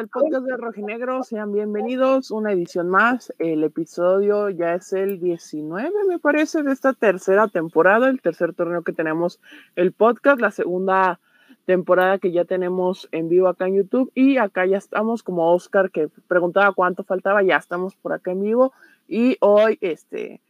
del podcast de Rojinegro, sean bienvenidos. Una edición más. El episodio ya es el 19, me parece, de esta tercera temporada, el tercer torneo que tenemos el podcast, la segunda temporada que ya tenemos en vivo acá en YouTube. Y acá ya estamos, como Oscar que preguntaba cuánto faltaba, ya estamos por acá en vivo. Y hoy, este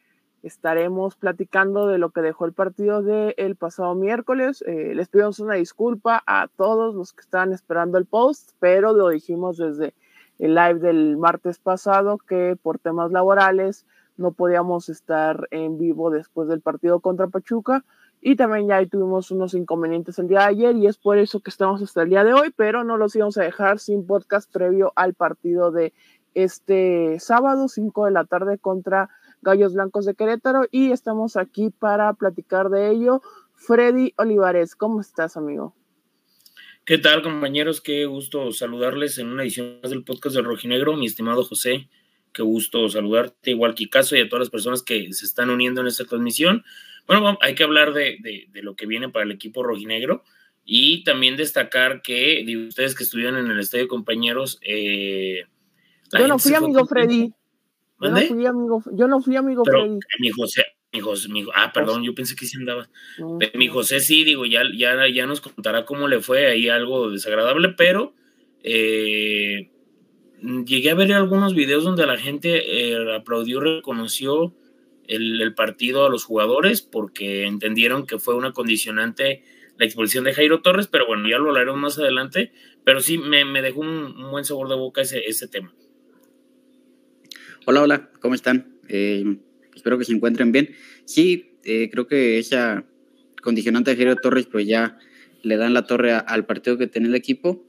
estaremos platicando de lo que dejó el partido del el pasado miércoles. Eh, les pedimos una disculpa a todos los que estaban esperando el post, pero lo dijimos desde el live del martes pasado que por temas laborales no podíamos estar en vivo después del partido contra Pachuca. Y también ya tuvimos unos inconvenientes el día de ayer y es por eso que estamos hasta el día de hoy, pero no los íbamos a dejar sin podcast previo al partido de este sábado, 5 de la tarde contra Gallos Blancos de Querétaro y estamos aquí para platicar de ello. Freddy Olivares, ¿cómo estás, amigo? ¿Qué tal, compañeros? Qué gusto saludarles en una edición más del podcast del Rojinegro, mi estimado José. Qué gusto saludarte, igual que Caso y a todas las personas que se están uniendo en esta transmisión. Bueno, hay que hablar de, lo que viene para el equipo rojinegro y también destacar que ustedes que estuvieron en el estadio, compañeros. Eh, Yo no fui, amigo Freddy. Yo no fui amigo, yo no fui amigo Freddy. Mi José, mi José, mi, ah, perdón, yo pensé que sí andaba. Mi José sí, digo, ya, ya, ya nos contará cómo le fue ahí algo desagradable, pero eh, llegué a ver algunos videos donde la gente eh, aplaudió, reconoció el, el, partido a los jugadores porque entendieron que fue una condicionante la expulsión de Jairo Torres, pero bueno, ya lo hablaremos más adelante, pero sí me, me dejó un, un, buen sabor de boca ese, ese tema. Hola, hola, ¿cómo están? Eh, espero que se encuentren bien. Sí, eh, creo que esa condicionante de Jairo Torres, pues ya le dan la torre al partido que tiene el equipo.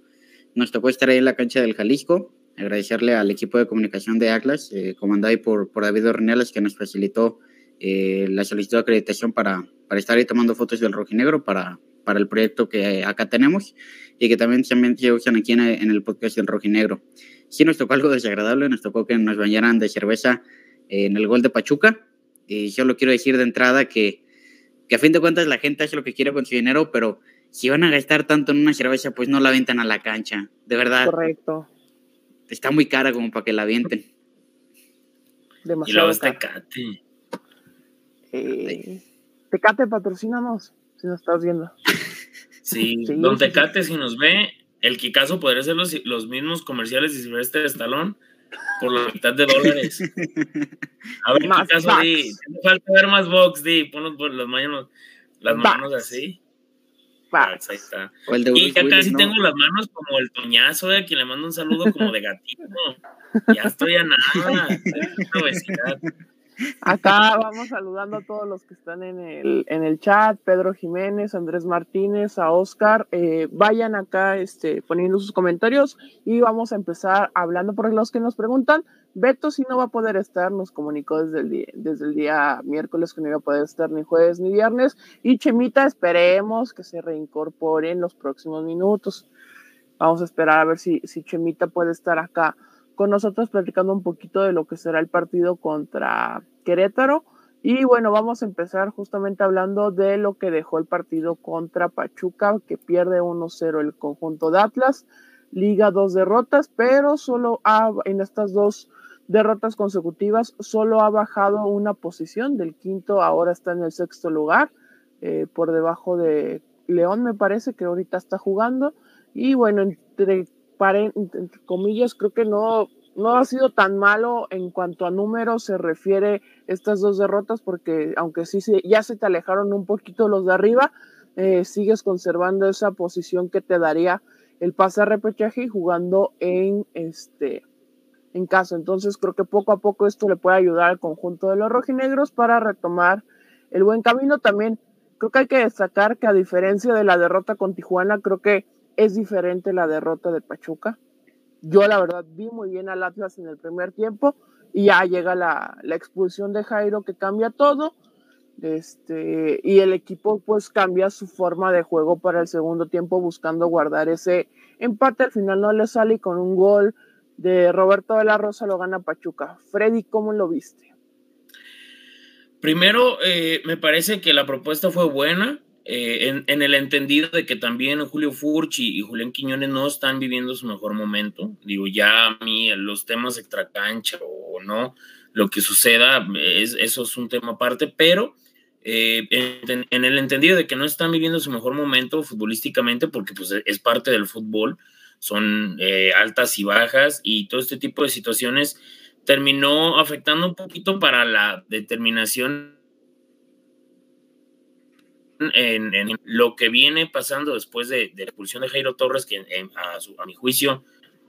Nos tocó estar ahí en la cancha del Jalisco. Agradecerle al equipo de comunicación de Atlas, eh, comandado por, por David Ornelas, que nos facilitó la solicitud de acreditación para, para estar ahí tomando fotos del rojinegro para, para el proyecto que acá tenemos y que también se usan aquí en, en el podcast del rojinegro sí nos tocó algo desagradable, nos tocó que nos bañaran de cerveza en el gol de Pachuca. Y yo lo quiero decir de entrada que, que a fin de cuentas la gente hace lo que quiere con su dinero, pero si van a gastar tanto en una cerveza, pues no la avientan a la cancha. De verdad. Correcto. Está muy cara como para que la avienten. Demasiado. Y luego Tecate. Eh, Tecate, patrocínanos, si nos estás viendo. Sí, sí don Tecate, si nos ve, el Kikazo podría ser los, los mismos comerciales de Silvestre Stallone por la mitad de dólares. A ver, más Kikazo, di, falta ver más box, di, pon por las manos, las manos así. ahí está. y ya casi tengo las manos como el toñazo, de a quien le mando un saludo como de gatito. Ya estoy a nada. Acá vamos saludando a todos los que están en el, en el chat, Pedro Jiménez, Andrés Martínez, a Oscar, eh, vayan acá este, poniendo sus comentarios y vamos a empezar hablando por los que nos preguntan. Beto si no va a poder estar, nos comunicó desde el, día, desde el día miércoles que no iba a poder estar ni jueves ni viernes y Chemita esperemos que se reincorpore en los próximos minutos. Vamos a esperar a ver si, si Chemita puede estar acá con nosotros platicando un poquito de lo que será el partido contra Querétaro. Y bueno, vamos a empezar justamente hablando de lo que dejó el partido contra Pachuca, que pierde 1-0 el conjunto de Atlas. Liga dos derrotas, pero solo ha, en estas dos derrotas consecutivas solo ha bajado una posición del quinto, ahora está en el sexto lugar, eh, por debajo de León me parece que ahorita está jugando. Y bueno, entre, entre comillas, creo que no, no ha sido tan malo en cuanto a números se refiere estas dos derrotas, porque aunque sí se, ya se te alejaron un poquito los de arriba, eh, sigues conservando esa posición que te daría el pase a repechaje y jugando en este en casa. Entonces creo que poco a poco esto le puede ayudar al conjunto de los rojinegros para retomar el buen camino. También creo que hay que destacar que a diferencia de la derrota con Tijuana, creo que es diferente la derrota de Pachuca yo la verdad vi muy bien al Atlas en el primer tiempo y ya llega la, expulsión de Jairo que cambia todo. Este, y el equipo pues cambia su forma de juego para el segundo tiempo buscando guardar ese empate. Al final no le sale y con un gol de Roberto de la Rosa lo gana Pachuca. Freddy, ¿cómo lo viste? Primero, eh, me parece que la propuesta fue buena. Eh, en, el entendido de que también Julio Furchi y, Julián Quiñones no están viviendo su mejor momento. Digo, ya a mí los temas extracancha o no, lo que suceda, es, eso es un tema aparte, pero eh, en, el entendido de que no están viviendo su mejor momento futbolísticamente, porque pues, es parte del fútbol, son eh, altas y bajas y todo este tipo de situaciones terminó afectando un poquito para la determinación en, lo que viene pasando después de, la expulsión de Jairo Torres, que a, mi juicio,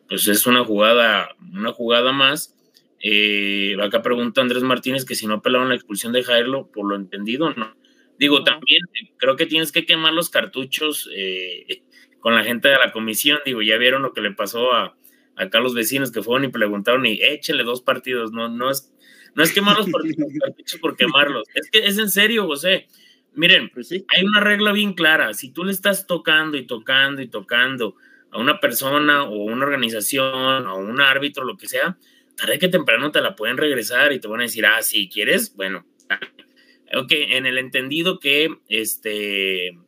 pues es una jugada, una jugada más. Eh, acá pregunta Andrés Martínez que si no apelaron la expulsión de Jairo, por lo entendido, no. Digo, también creo que tienes que quemar los cartuchos eh, con la gente de la comisión. Digo, ya vieron lo que le pasó a, acá los vecinos que fueron y preguntaron y échenle dos partidos. No, no es, no es quemar los cartuchos por quemarlos. Es que es en serio, José. Miren, pues hay una regla bien clara. Si tú le estás tocando y tocando y tocando a una persona o una organización o un árbitro, lo que sea, tarde que temprano te la pueden regresar y te van a decir, ah, si quieres, bueno. Ok, en el entendido que, este,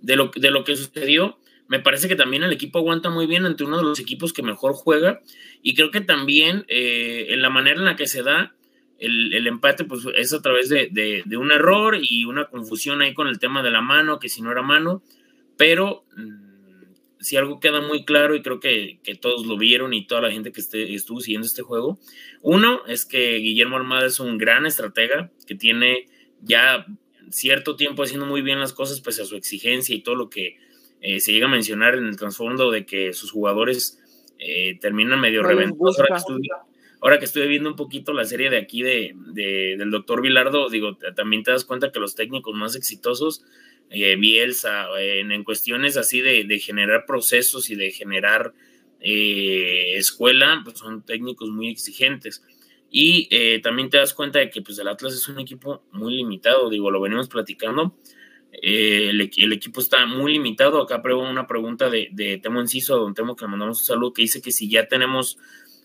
de lo, de lo que sucedió, me parece que también el equipo aguanta muy bien ante uno de los equipos que mejor juega y creo que también eh, en la manera en la que se da, el, empate pues es a través de, un error y una confusión ahí con el tema de la mano, que si no era mano, pero mm, si algo queda muy claro y creo que, todos lo vieron y toda la gente que esté, estuvo siguiendo este juego, uno es que Guillermo Armada es un gran estratega que tiene ya cierto tiempo haciendo muy bien las cosas pese a su exigencia y todo lo que eh, se llega a mencionar en el trasfondo de que sus jugadores eh, terminan medio reventados. Ahora que estoy viendo un poquito la serie de aquí de, del doctor Vilardo, digo, también te das cuenta que los técnicos más exitosos, eh, Bielsa, en, cuestiones así de, generar procesos y de generar eh, escuela, pues son técnicos muy exigentes. Y eh, también te das cuenta de que pues, el Atlas es un equipo muy limitado, digo, lo venimos platicando. El, el, equipo está muy limitado. Acá una pregunta de, de Temo Enciso, don Temo, que le mandamos un saludo, que dice que si ya tenemos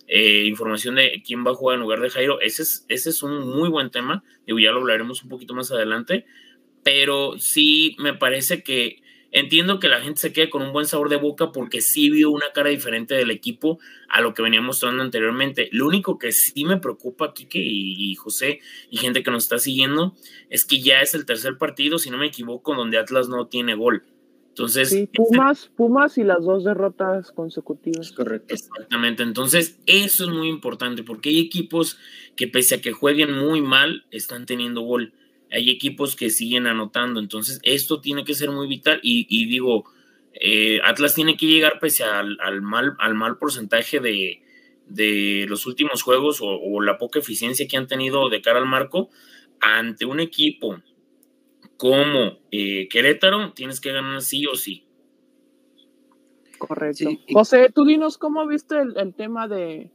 eh, información de quién va a jugar en lugar de Jairo. Ese es, ese es un muy buen tema, digo, ya lo hablaremos un poquito más adelante, pero sí me parece que entiendo que la gente se quede con un buen sabor de boca porque sí vio una cara diferente del equipo a lo que venía mostrando anteriormente. Lo único que sí me preocupa, Kike y, y José y gente que nos está siguiendo, es que ya es el tercer partido, si no me equivoco, donde Atlas no tiene gol. Entonces, sí, este Pumas, Pumas y las dos derrotas consecutivas. Correcto. Exactamente. Entonces, eso es muy importante porque hay equipos que pese a que jueguen muy mal, están teniendo gol. Hay equipos que siguen anotando. Entonces, esto tiene que ser muy vital. Y, digo, eh, Atlas tiene que llegar pese al, mal, al mal porcentaje de, de los últimos juegos o, o la poca eficiencia que han tenido de cara al marco ante un equipo como eh, Querétaro, tienes que ganar sí o sí. Correcto. José, tú dinos cómo viste el, tema de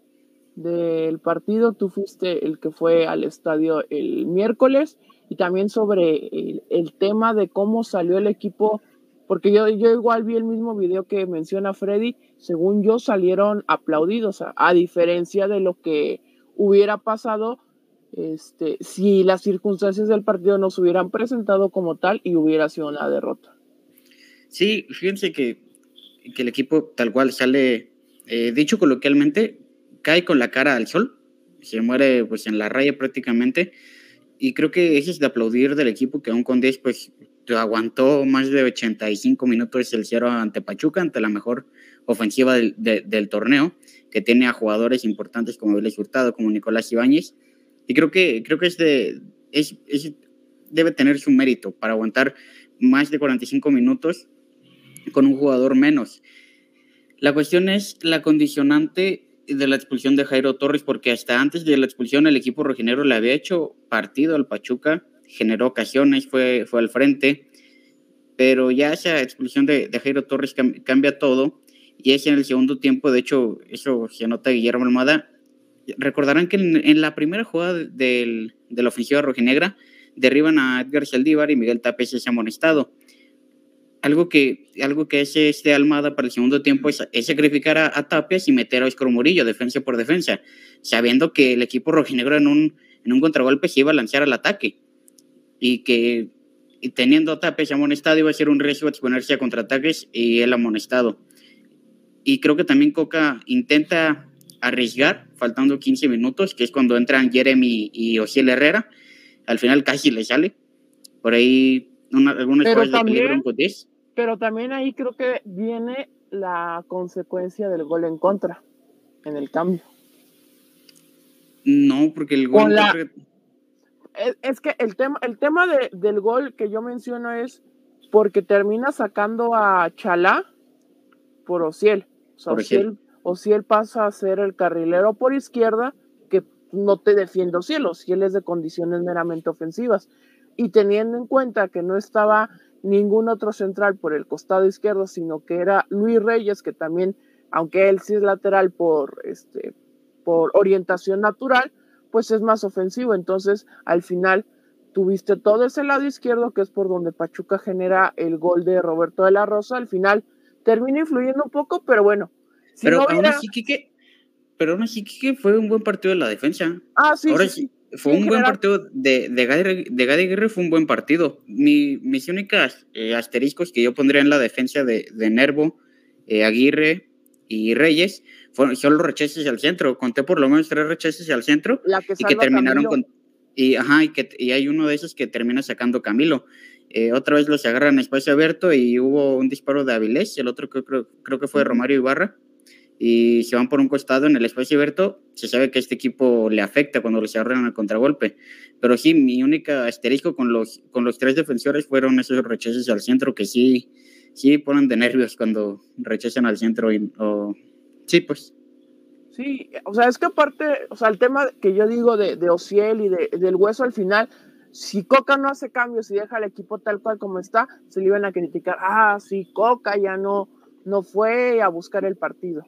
del partido. Tú fuiste el que fue al estadio el miércoles y también sobre el, tema de cómo salió el equipo, porque yo, yo igual vi el mismo video que menciona Freddy, según yo salieron aplaudidos, a diferencia de lo que hubiera pasado este, si las circunstancias del partido no se hubieran presentado como tal y hubiera sido una derrota. Sí, fíjense que, que el equipo tal cual sale, eh, dicho coloquialmente, cae con la cara al sol, se muere pues en la raya prácticamente, y creo que eso es de aplaudir del equipo que aún con 10 pues aguantó más de 85 minutos el cierre ante Pachuca, ante la mejor ofensiva del, del torneo, que tiene a jugadores importantes como Vélez Hurtado, como Nicolás Ibáñez, y creo que, creo que este es, debe tener su mérito para aguantar más de 45 minutos con un jugador menos. La cuestión es la condicionante de la expulsión de Jairo Torres, porque hasta antes de la expulsión el equipo rojinero le había hecho partido al Pachuca, generó ocasiones, fue, fue al frente, pero ya esa expulsión de, de Jairo Torres cambia todo, y es en el segundo tiempo, de hecho, eso se nota Guillermo Almada, recordarán que en, la primera jugada del, de la ofensiva rojinegra derriban a Edgar Saldívar y Miguel Tapes es amonestado. Algo que, algo que hace este Almada para el segundo tiempo es, sacrificar a, Tapes y meter a Oscar Murillo, defensa por defensa, sabiendo que el equipo rojinegro en un, en un contragolpe se iba a lanzar al ataque y que teniendo Tapes amonestado iba a ser un riesgo exponerse a contraataques y él amonestado. Y creo que también Coca intenta arriesgar, faltando 15 minutos, que es cuando entran Jeremy y Ociel Herrera. Al final casi le sale. Por ahí una, algunas Pero cosas de también- en Cotés. Pero también ahí creo que viene la consecuencia del gol en contra en el cambio. No, porque el gol... la- que- Es, es que el tema, el tema de- del gol que yo menciono es porque termina sacando a Chalá por Ociel. O sea, Por Ociel. Ociel, Ociel pasa a ser el carrilero por izquierda que no te defiende Ociel. Ociel es de condiciones meramente ofensivas. Y teniendo en cuenta que no estaba ningún otro central por el costado izquierdo, sino que era Luis Reyes, que también, aunque él sí es lateral por, este, por orientación natural, pues es más ofensivo. Entonces, al final, tuviste todo ese lado izquierdo, que es por donde Pachuca genera el gol de Roberto de la Rosa. Al final, termina influyendo un poco, pero bueno. Si pero no aún hubiera- así, Quique, pero aún así, Quique, fue un buen partido de la defensa. Ah, sí, Ahora sí, sí. Fue un en buen general. partido de, de, Gadi, de Gadi Aguirre, fue un buen partido. Mi, mis únicas eh, asteriscos que yo pondría en la defensa de, de Nervo, eh, Aguirre y Reyes fueron, son los rechaces al centro. Conté por lo menos tres rechaces al centro La que y que terminaron Camilo. con. Y, ajá, y, que, y hay uno de esos que termina sacando Camilo. Eh, otra vez los agarran en espacio abierto y hubo un disparo de Avilés, el otro creo, creo, creo que fue de. Romario Ibarra. Y se van por un costado en el espacio abierto. Se sabe que este equipo le afecta cuando los agarran al contragolpe. Pero sí, mi única asterisco con los, con los tres defensores fueron esos rechaces al centro que sí, sí ponen de nervios cuando rechazan al centro. Y, o, sí, pues. Sí, o sea, es que aparte, o sea, el tema que yo digo de, de Ociel y de, del hueso al final, si Coca no hace cambios y deja al equipo tal cual como está, se le iban a criticar, ah, sí, Coca ya no, no fue a buscar el partido.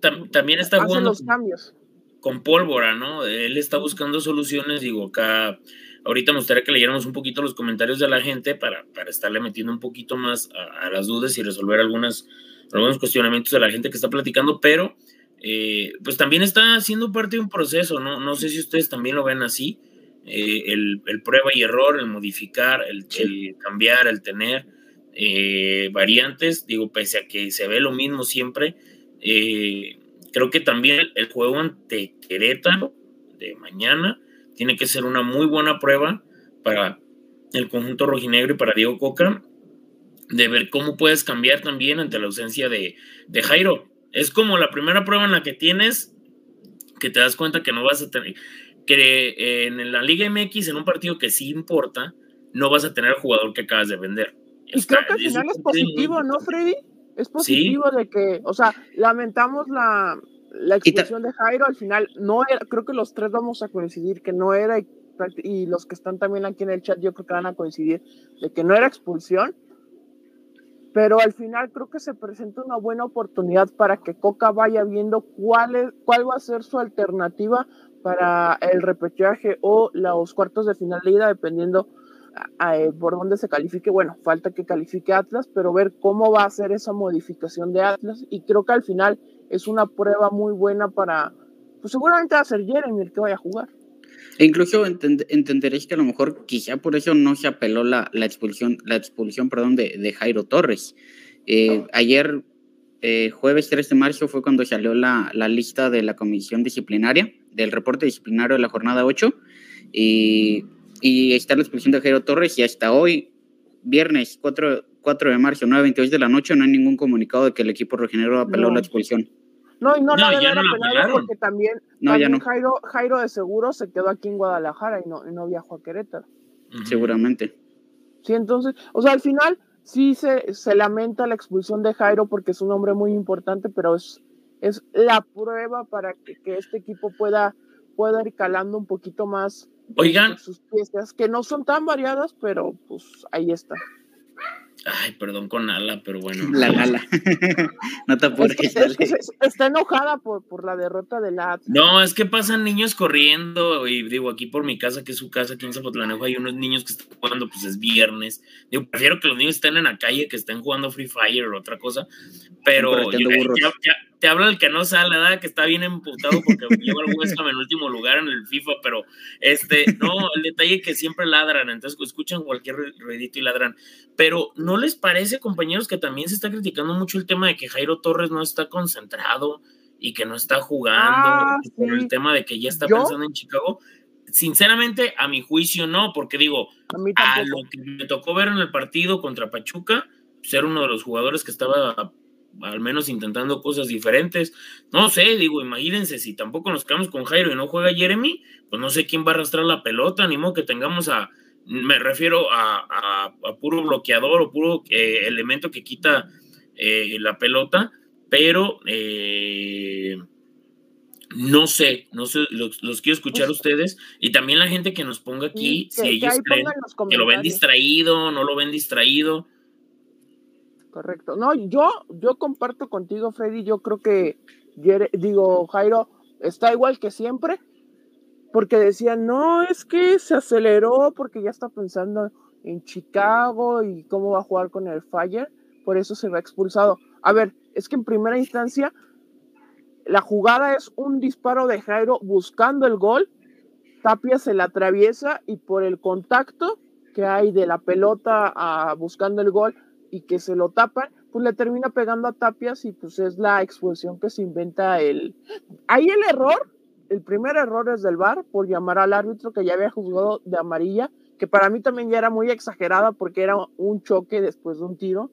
Tam- también está jugando los cambios. con pólvora, ¿no? Él está buscando soluciones, digo, acá, ahorita me gustaría que leyéramos un poquito los comentarios de la gente para, para estarle metiendo un poquito más a, a las dudas y resolver algunas, algunos cuestionamientos de la gente que está platicando, pero eh, pues también está haciendo parte de un proceso, ¿no? No sé si ustedes también lo ven así, eh, el, el prueba y error, el modificar, el, el cambiar, el tener eh, variantes, digo, pese a que se ve lo mismo siempre, eh, creo que también el juego ante Querétaro de mañana tiene que ser una muy buena prueba para el conjunto rojinegro y para Diego Coca de ver cómo puedes cambiar también ante la ausencia de, de Jairo. Es como la primera prueba en la que tienes que te das cuenta que no vas a tener, que eh, en la Liga MX, en un partido que sí importa, no vas a tener al jugador que acabas de vender. Y creo que al final es positivo, ¿no. Freddy? Es positivo de que, o sea, lamentamos la, la expulsión de Jairo, al final no era, creo que los tres vamos a coincidir que no era, y los que están también aquí en el chat yo creo que van a coincidir de que no era expulsión, pero al final creo que se presenta una buena oportunidad para que Coca vaya viendo cuál, es, cuál va a ser su alternativa para el repechaje o los cuartos de final de ida, dependiendo a- por dónde se califique. Bueno, falta que califique Atlas, pero ver cómo va a ser esa modificación de Atlas. Y creo que al final es una prueba muy buena para, pues seguramente va a ser Jeremy el que vaya a jugar. E incluso entend- entenderéis que a lo mejor quizá por eso no se apeló la, la expulsión, la expulsión perdón, de, de Jairo Torres. Eh, ayer, eh, jueves 3 de marzo, fue cuando salió la, la lista de la comisión disciplinaria, del reporte disciplinario de la jornada 8, y, y está la expulsión de Jairo Torres, y hasta hoy, viernes 4, 4 de marzo, 9.22 de la noche, no hay ningún comunicado de que el equipo rojinegro apeló No. la expulsión. No, y no, No, la ya no la porque también, No, ya también no, Jairo, Jairo de seguro se quedó aquí en Guadalajara y no, y no viajó a Querétaro. Ujú. seguramente. Sí, entonces, o sea, al final sí se, se lamenta la expulsión de Jairo porque es un hombre muy importante, pero es, es la prueba para que, que este equipo pueda, pueda ir calando un poquito más Oigan, sus piezas, que no son tan variadas, pero pues ahí está. ay, perdón con ala, pero bueno. La gala. no te Es apures, que, es que está enojada por, por la derrota de la. No, es que pasan niños corriendo y digo, aquí por mi casa, que es su casa, aquí en Zapotlanejo, hay unos niños que están jugando, pues es viernes. Digo, prefiero que los niños estén en la calle, que estén jugando Free Fire o otra cosa, pero ya- te habla el que no sale, ¿verdad? Que está bien emputado porque lleva el West Ham en último lugar en el FIFA, pero este, no, el detalle es que siempre ladran, entonces escuchan cualquier ruidito y ladran. Pero ¿no les parece, compañeros, que también se está criticando mucho el tema de que Jairo Torres no está concentrado y que no está jugando Ah, por el tema de que ya está Yo- pensando en Chicago? Sinceramente, a mi juicio no, porque digo, A lo que me tocó ver en el partido contra Pachuca, ser uno de los jugadores que estaba al menos intentando cosas diferentes. No sé, digo, imagínense, si tampoco nos quedamos con Jairo y no juega Jeremy, pues no sé quién va a arrastrar la pelota, ni modo que tengamos a, me refiero a, a- a puro bloqueador o puro eh, elemento que quita eh, la pelota, pero eh, no sé, no sé, los, los quiero escuchar a Pues- ustedes y también la gente que nos ponga aquí, Sí, si ellos creen que lo ven distraído, no lo ven distraído. Correcto. No, yo, yo comparto contigo, Freddy. Yo creo que, digo, Jairo está igual que siempre, porque decían, no, es que se aceleró porque ya está pensando en Chicago y cómo va a jugar con el Fire, por eso se va expulsado. A ver, es que en primera instancia, la jugada es un disparo de Jairo buscando el gol, Tapia se la atraviesa y por el contacto que hay de la pelota a, buscando el gol, y que se lo tapan, pues le termina pegando a Tapias y pues es la expulsión que se inventa el... Ahí el error, el primer error es del VAR por llamar al árbitro que ya había juzgado de amarilla, que para mí también ya era muy exagerada porque era un choque después de un tiro.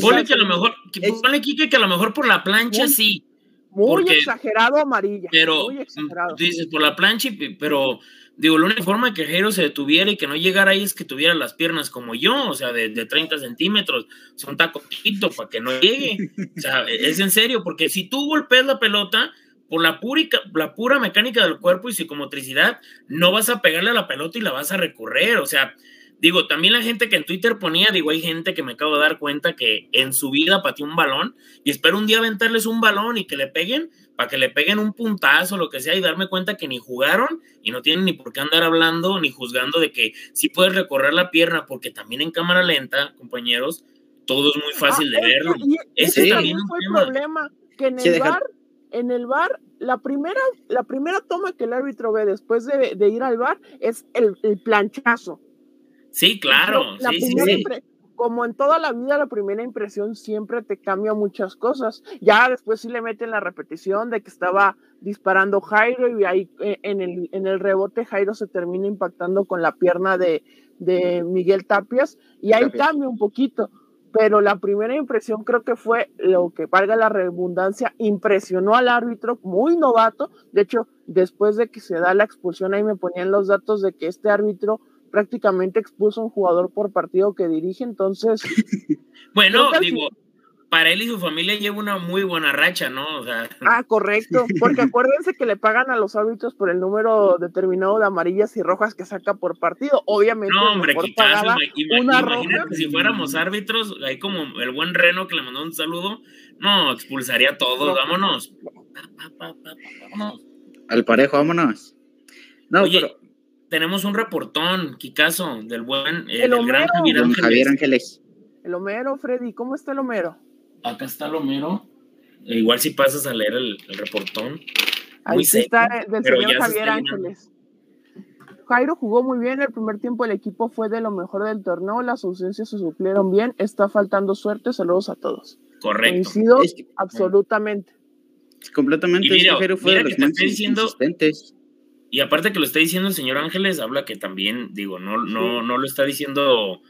Ponle que a lo mejor, que- Es- ponle Kike que a lo mejor por la plancha Muy- sí, Muy Porque- exagerado amarilla. pero muy exagerado. dices por la plancha, pero digo, la única forma que Jairo se detuviera y que no llegara ahí es que tuviera las piernas como yo, o sea, de, de 30 centímetros, o sea, un tacotito para que no llegue. O sea, e, es en serio, porque si tú golpeas la pelota, por la pura, y ca- la pura mecánica del cuerpo y psicomotricidad, no vas a pegarle a la pelota y la vas a recorrer. O sea, digo, también la gente que en Twitter ponía, digo, hay gente que me acabo de dar cuenta que en su vida pateó un balón y espero un día aventarles un balón y que le peguen, para que le peguen un puntazo o lo que sea y darme cuenta que ni jugaron y no tienen ni por qué andar hablando ni juzgando de que sí puedes recorrer la pierna, porque también en cámara lenta, compañeros, todo es muy fácil de Ah, verlo. y Ese ese también fue el problema, que en el bar, en el bar, la primera, la primera toma que el árbitro ve después de, de ir al bar es el, el planchazo. Sí, claro, La sí, sí, primera sí. impre- Como en toda la vida, la primera impresión siempre te cambia muchas cosas. Ya después sí le meten la repetición de que estaba disparando Jairo y ahí eh, en el, en el rebote Jairo se termina impactando con la pierna de, de Miguel Tapias y ahí Tapias. cambia un poquito. Pero la primera impresión creo que fue lo que valga la redundancia, impresionó al árbitro, muy novato. De hecho, después de que se da la expulsión, ahí me ponían los datos de que este árbitro prácticamente expulsa un jugador por partido que dirige, entonces Bueno, digo, para él y su familia lleva una muy buena racha, ¿no? O sea, Ah, correcto, porque acuérdense que le pagan a los árbitros por el número determinado de amarillas y rojas que saca por partido. Obviamente, no, hombre, una imagínate roja. si fuéramos árbitros, ahí como el buen Reno que le mandó un saludo, no, expulsaría a todos, vámonos. Pa, pa, pa, pa, vámonos. Al parejo, vámonos. No, Oye, pero tenemos un reportón, Kikazo, del buen, eh, El del gran Homero. Javier Ángeles. Javier Ángeles. El Homero, Freddy, ¿cómo está el Homero? Acá está el Homero. E igual si pasas a leer el, el reportón. Ahí seco, está eh, del señor se Javier. Ángeles. Jairo jugó muy bien, el primer tiempo el equipo fue de lo mejor del torneo, las ausencias se suplieron bien, está faltando suerte, saludos a todos. Correcto. Coincido Es que- absolutamente. completamente. Y mira, que Jairo fue mira de que los te más diciendo- insistentes. Y aparte que lo está diciendo el señor Ángeles, habla que también, digo, no, no, no lo está diciendo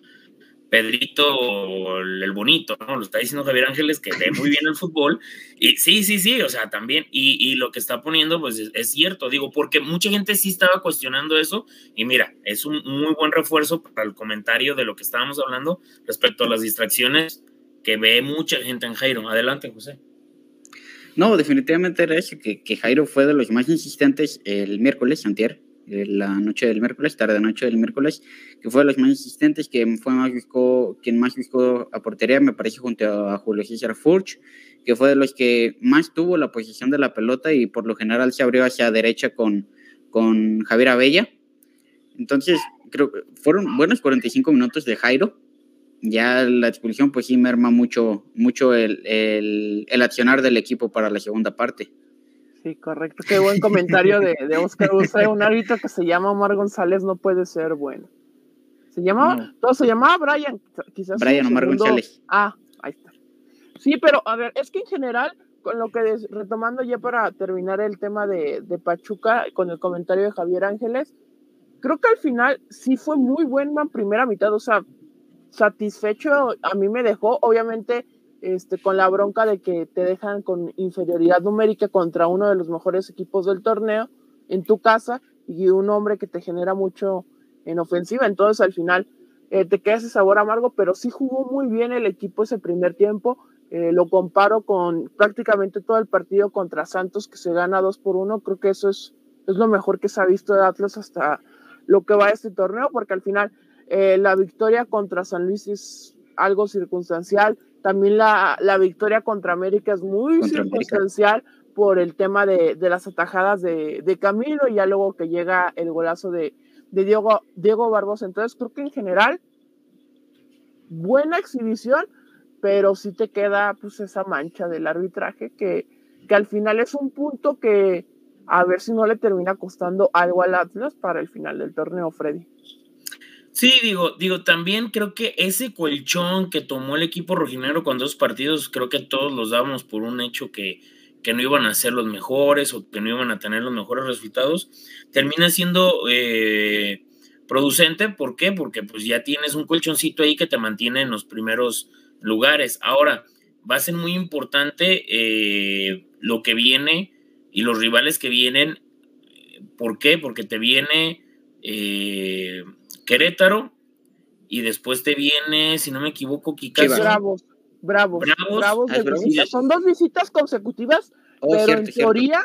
Pedrito o el, el bonito, ¿no? Lo está diciendo Javier Ángeles que ve muy bien el fútbol. Y sí, sí, sí, o sea, también. Y, y lo que está poniendo, pues es, es cierto, digo, porque mucha gente sí estaba cuestionando eso. Y mira, es un muy buen refuerzo para el comentario de lo que estábamos hablando respecto a las distracciones que ve mucha gente en Jairo. Adelante, José. No, definitivamente era eso, que, que Jairo fue de los más insistentes el miércoles, antier, la noche del miércoles, tarde noche del miércoles, que fue de los más insistentes, que fue más buscó, quien más buscó a portería, me parece, junto a Julio César Furch, que fue de los que más tuvo la posición de la pelota y por lo general se abrió hacia derecha con, con Javier Abella. Entonces, creo que fueron buenos 45 minutos de Jairo, ya la expulsión pues sí merma mucho, mucho el, el, accionar del equipo para la segunda parte. Sí, correcto. Qué buen comentario de, de Oscar Usted, un árbitro que se llama Omar González no puede ser bueno. Se llamaba, se llamaba Brian, quizás. Brian Omar González. Ah, ahí está. Sí, pero a ver, es que en general, con lo que retomando ya para terminar el tema de, de Pachuca, con el comentario de Javier Ángeles, creo que al final sí fue muy buena primera mitad, o sea, satisfecho a mí me dejó, obviamente, este, con la bronca de que te dejan con inferioridad numérica contra uno de los mejores equipos del torneo en tu casa y un hombre que te genera mucho en ofensiva, entonces al final eh, te queda ese sabor amargo, pero sí jugó muy bien el equipo ese primer tiempo, eh, lo comparo con prácticamente todo el partido contra Santos que se gana 2 por 1, creo que eso es, es lo mejor que se ha visto de Atlas hasta lo que va a este torneo, porque al final eh, la victoria contra San Luis es algo circunstancial, también la, la victoria contra América es muy circunstancial por el tema de, de las atajadas de, de, Camilo y ya luego que llega el golazo de, de Diego, Diego Barbosa. Entonces creo que en general, buena exhibición, pero sí te queda pues esa mancha del arbitraje que, que al final es un punto que a ver si no le termina costando algo al Atlas para el final del torneo, Freddy. Sí, digo, digo, también creo que ese colchón que tomó el equipo rojinegro con dos partidos, creo que todos los dábamos por un hecho que, que no iban a ser los mejores o que no iban a tener los mejores resultados, termina siendo eh, producente. ¿Por qué? Porque pues ya tienes un colchoncito ahí que te mantiene en los primeros lugares. Ahora, va a ser muy importante eh, lo que viene y los rivales que vienen. ¿Por qué? Porque te viene eh, Querétaro y después te viene, si no me equivoco, Kikaz. Bravos, bravos, bravos, ah, Son dos visitas consecutivas, oh, pero en teoría,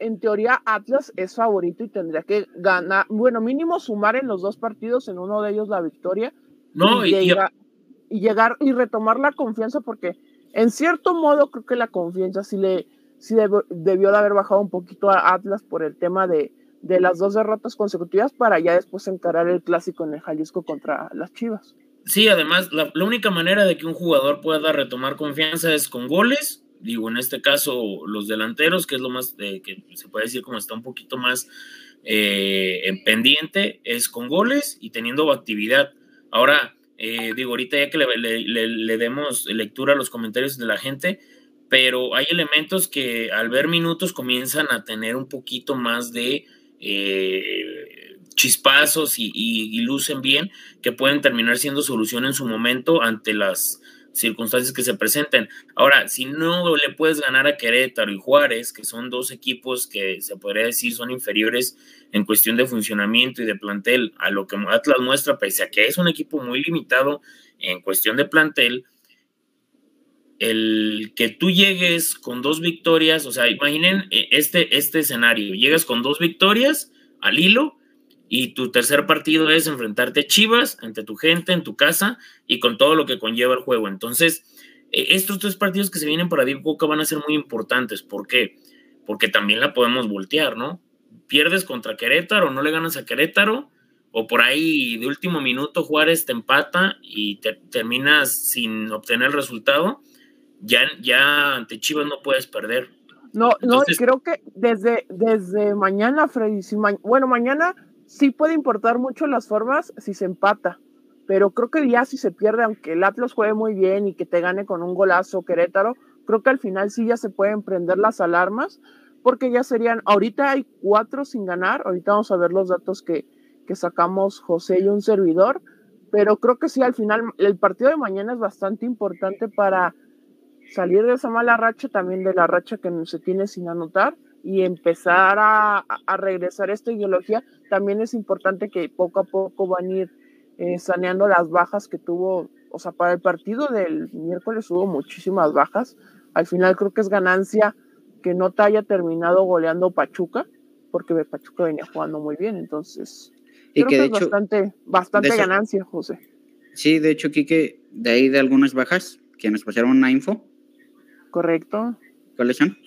en teoría Atlas es favorito y tendría que ganar, bueno, mínimo sumar en los dos partidos, en uno de ellos la victoria. No, y, y, y llegar y retomar la confianza porque en cierto modo creo que la confianza sí le sí debió de haber bajado un poquito a Atlas por el tema de, de las dos derrotas consecutivas para ya después encarar el clásico en el Jalisco contra las Chivas. Sí, además, la, única manera de que un jugador pueda retomar confianza es con goles. Digo, en este caso, los delanteros, que es lo más eh, que se puede decir como está un poquito más eh, en pendiente, es con goles y teniendo actividad. Ahora, eh, digo, ahorita ya que le, demos lectura a los comentarios de la gente, pero hay elementos que al ver minutos comienzan a tener un poquito más de eh, chispazos y, lucen bien, que pueden terminar siendo solución en su momento ante las circunstancias que se presenten. Ahora, si no le puedes ganar a Querétaro y Juárez, que son dos equipos que se podría decir son inferiores en cuestión de funcionamiento y de plantel a lo que Atlas muestra, pese a que es un equipo muy limitado en cuestión de plantel, el que tú llegues con dos victorias, o sea, imaginen eh, este, este escenario, llegas con dos victorias al hilo y tu tercer partido es enfrentarte a Chivas ante tu gente, en tu casa y con todo lo que conlleva el juego. Entonces, eh, estos tres partidos que se vienen para Diego Coca van a ser muy importantes. ¿Por qué? Porque también la podemos voltear, ¿no? Pierdes contra Querétaro, no le ganas a Querétaro, o por ahí de último minuto Juárez te empata y te, terminas sin obtener el resultado ya, ya ante Chivas no puedes perder. No, no, creo que desde, desde mañana, Freddy, bueno, mañana sí puede importar mucho las formas si se empata, pero creo que ya si se pierde, aunque el Atlas juegue muy bien y que te gane con un golazo Querétaro, creo que al final sí ya se pueden prender las alarmas, porque ya serían, ahorita hay cuatro sin ganar, ahorita vamos a ver los datos que, que sacamos José y un servidor, pero creo que sí, al final el partido de mañana es bastante importante para salir de esa mala racha, también de la racha que se tiene sin anotar y empezar a, a regresar esta ideología, también es importante que poco a poco van a ir eh, saneando las bajas que tuvo, o sea, para el partido del miércoles hubo muchísimas bajas, al final creo que es ganancia que no te haya terminado goleando Pachuca, porque Pachuca venía jugando muy bien, entonces y creo que, es bastante, bastante ganancia, José. Sí, de hecho, Quique, de ahí de algunas bajas que nos pasaron una info, Correcto. ¿Cuáles son?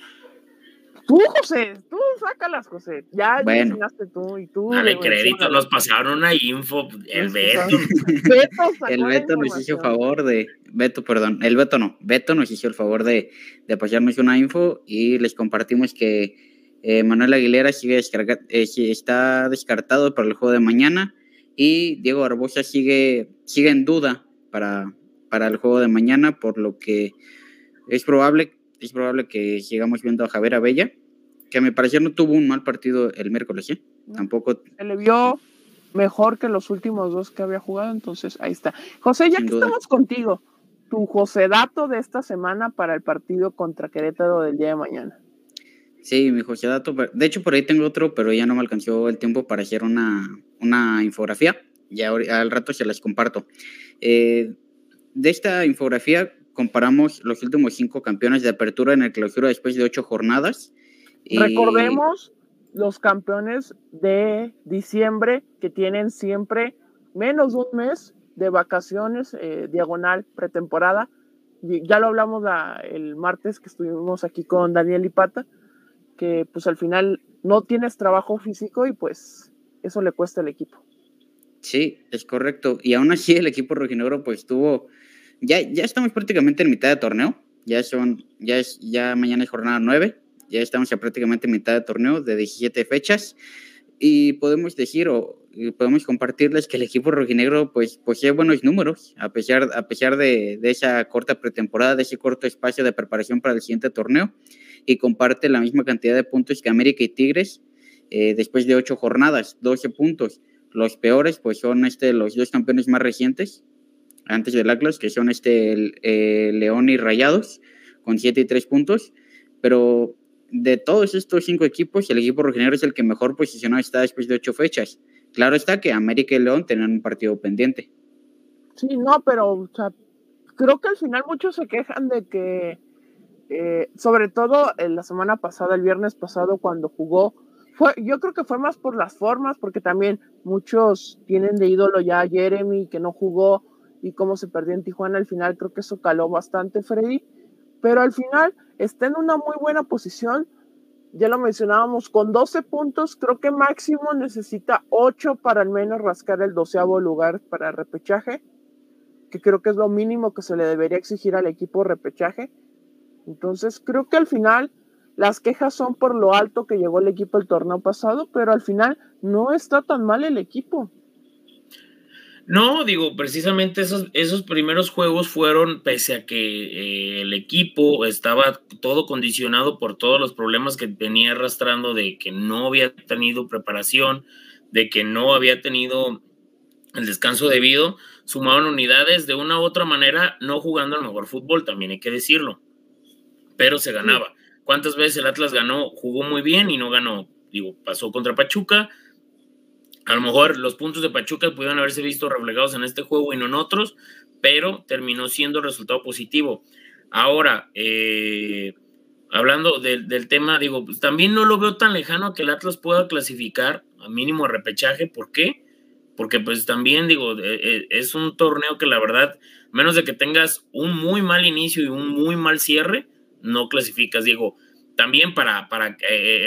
Tú, José, tú sácalas, José. Ya, bueno. tú y tú. Dale crédito, nos pasaron una info. El Beto. el Beto nos hizo favor de. Beto, perdón. El Beto no. Beto nos hizo el favor de, de pasarnos una info y les compartimos que eh, Manuel Aguilera sigue eh, está descartado para el juego de mañana y Diego Barbosa sigue, sigue en duda para, para el juego de mañana, por lo que es probable es probable que sigamos viendo a Javier Abella, que a mi parecer no tuvo un mal partido el miércoles, ¿eh? Tampoco. Se le vio mejor que los últimos dos que había jugado, entonces ahí está. José, ya que estamos contigo, tu José dato de esta semana para el partido contra Querétaro del día de mañana. Sí, mi José dato, de hecho por ahí tengo otro, pero ya no me alcanzó el tiempo para hacer una, una infografía, ya al rato se las comparto. Eh, de esta infografía comparamos los últimos cinco campeones de apertura en el clausura después de ocho jornadas. Recordemos los campeones de diciembre que tienen siempre menos de un mes de vacaciones, eh, diagonal, pretemporada. Ya lo hablamos el martes que estuvimos aquí con Daniel Ipata, que pues al final no tienes trabajo físico y pues eso le cuesta al equipo. Sí, es correcto. Y aún así el equipo rojinegro pues tuvo ya, ya estamos prácticamente en mitad de torneo. Ya son, ya es, ya mañana es jornada 9. Ya estamos ya prácticamente en mitad de torneo de 17 fechas. Y podemos decir o podemos compartirles que el equipo rojinegro pues posee buenos números, a pesar, a pesar de, de, esa corta pretemporada, de ese corto espacio de preparación para el siguiente torneo, y comparte la misma cantidad de puntos que América y Tigres eh, después de ocho jornadas, 12 puntos. Los peores pues son este, los dos campeones más recientes, antes del Atlas, que son este eh, León y Rayados, con 7 y 3 puntos. Pero de todos estos cinco equipos, el equipo rojinegro es el que mejor posicionado está después de ocho fechas. Claro está que América y León tienen un partido pendiente. Sí, no, pero creo que al final muchos se quejan de que, eh, sobre todo en la semana pasada, el viernes pasado, cuando jugó, fue, yo creo que fue más por las formas, porque también muchos tienen de ídolo ya a Jeremy, que no jugó, y cómo se perdió en Tijuana al final, creo que eso caló bastante Freddy, pero al final está en una muy buena posición, ya lo mencionábamos, con 12 puntos, creo que máximo necesita 8 para al menos rascar el doceavo lugar para repechaje, que creo que es lo mínimo que se le debería exigir al equipo repechaje. Entonces creo que al final las quejas son por lo alto que llegó el equipo el torneo pasado, pero al final no está tan mal el equipo. No, digo, precisamente esos, esos primeros juegos fueron, pese a que eh, el equipo estaba todo condicionado por todos los problemas que venía arrastrando, de que no había tenido preparación, de que no había tenido el descanso debido, sumaban unidades de una u otra manera, no jugando al mejor fútbol, también hay que decirlo, pero se ganaba. ¿Cuántas veces el Atlas ganó? Jugó muy bien y no ganó. Digo, pasó contra Pachuca, a lo mejor los puntos de Pachuca pudieron haberse visto reflejados en este juego y no en otros, pero terminó siendo resultado positivo. Ahora, eh, hablando del tema, digo, pues también no lo veo tan lejano que el Atlas pueda clasificar a mínimo repechaje. ¿Por qué? Porque pues también, digo, eh, eh, es un torneo que la verdad, menos de que tengas un muy mal inicio y un muy mal cierre, no clasificas, digo. También para, para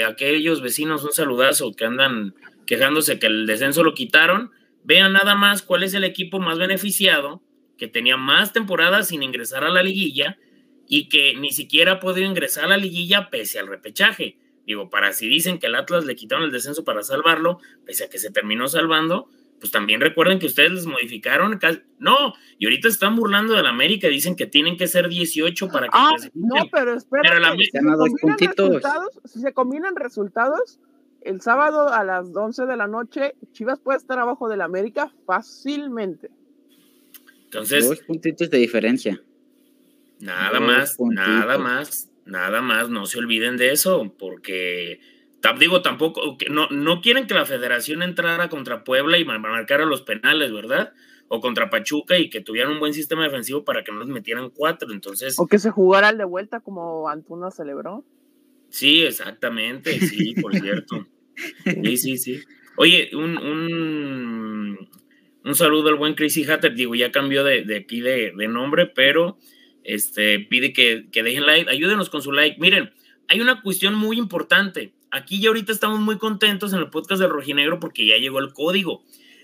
aquellos vecinos, un saludazo que andan quejándose que el descenso lo quitaron. Vean nada más cuál es el equipo más beneficiado, que tenía más temporadas sin ingresar a la liguilla y que ni siquiera ha podido ingresar a la liguilla pese al repechaje. Digo, para si dicen que el Atlas le quitaron el descenso para salvarlo, pese a que se terminó salvando, pues también recuerden que ustedes les modificaron. No, y ahorita están burlando del América, dicen que tienen que ser 18 para que. Ah, no, pero espera. si se combinan resultados, el sábado a las 11 de la noche, Chivas puede estar abajo del América fácilmente. Entonces. Dos puntitos de diferencia. Nada más, nada más, nada más. No se olviden de eso, porque. Digo, tampoco. No, no quieren que la federación entrara contra Puebla y marcara los penales, ¿verdad? O contra Pachuca y que tuvieran un buen sistema defensivo para que no les metieran cuatro. Entonces. O que se jugara el de vuelta como Antuna celebró. Sí, exactamente, sí, por cierto. Sí, sí, sí. Oye, un, un, un, saludo al buen Crazy Hatter, digo, ya cambió de, de aquí de, de, nombre, pero este, pide que, que dejen like, ayúdenos con su like. Miren, hay una cuestión muy importante. Aquí ya ahorita estamos muy contentos en el podcast del Rojinegro porque ya llegó el código.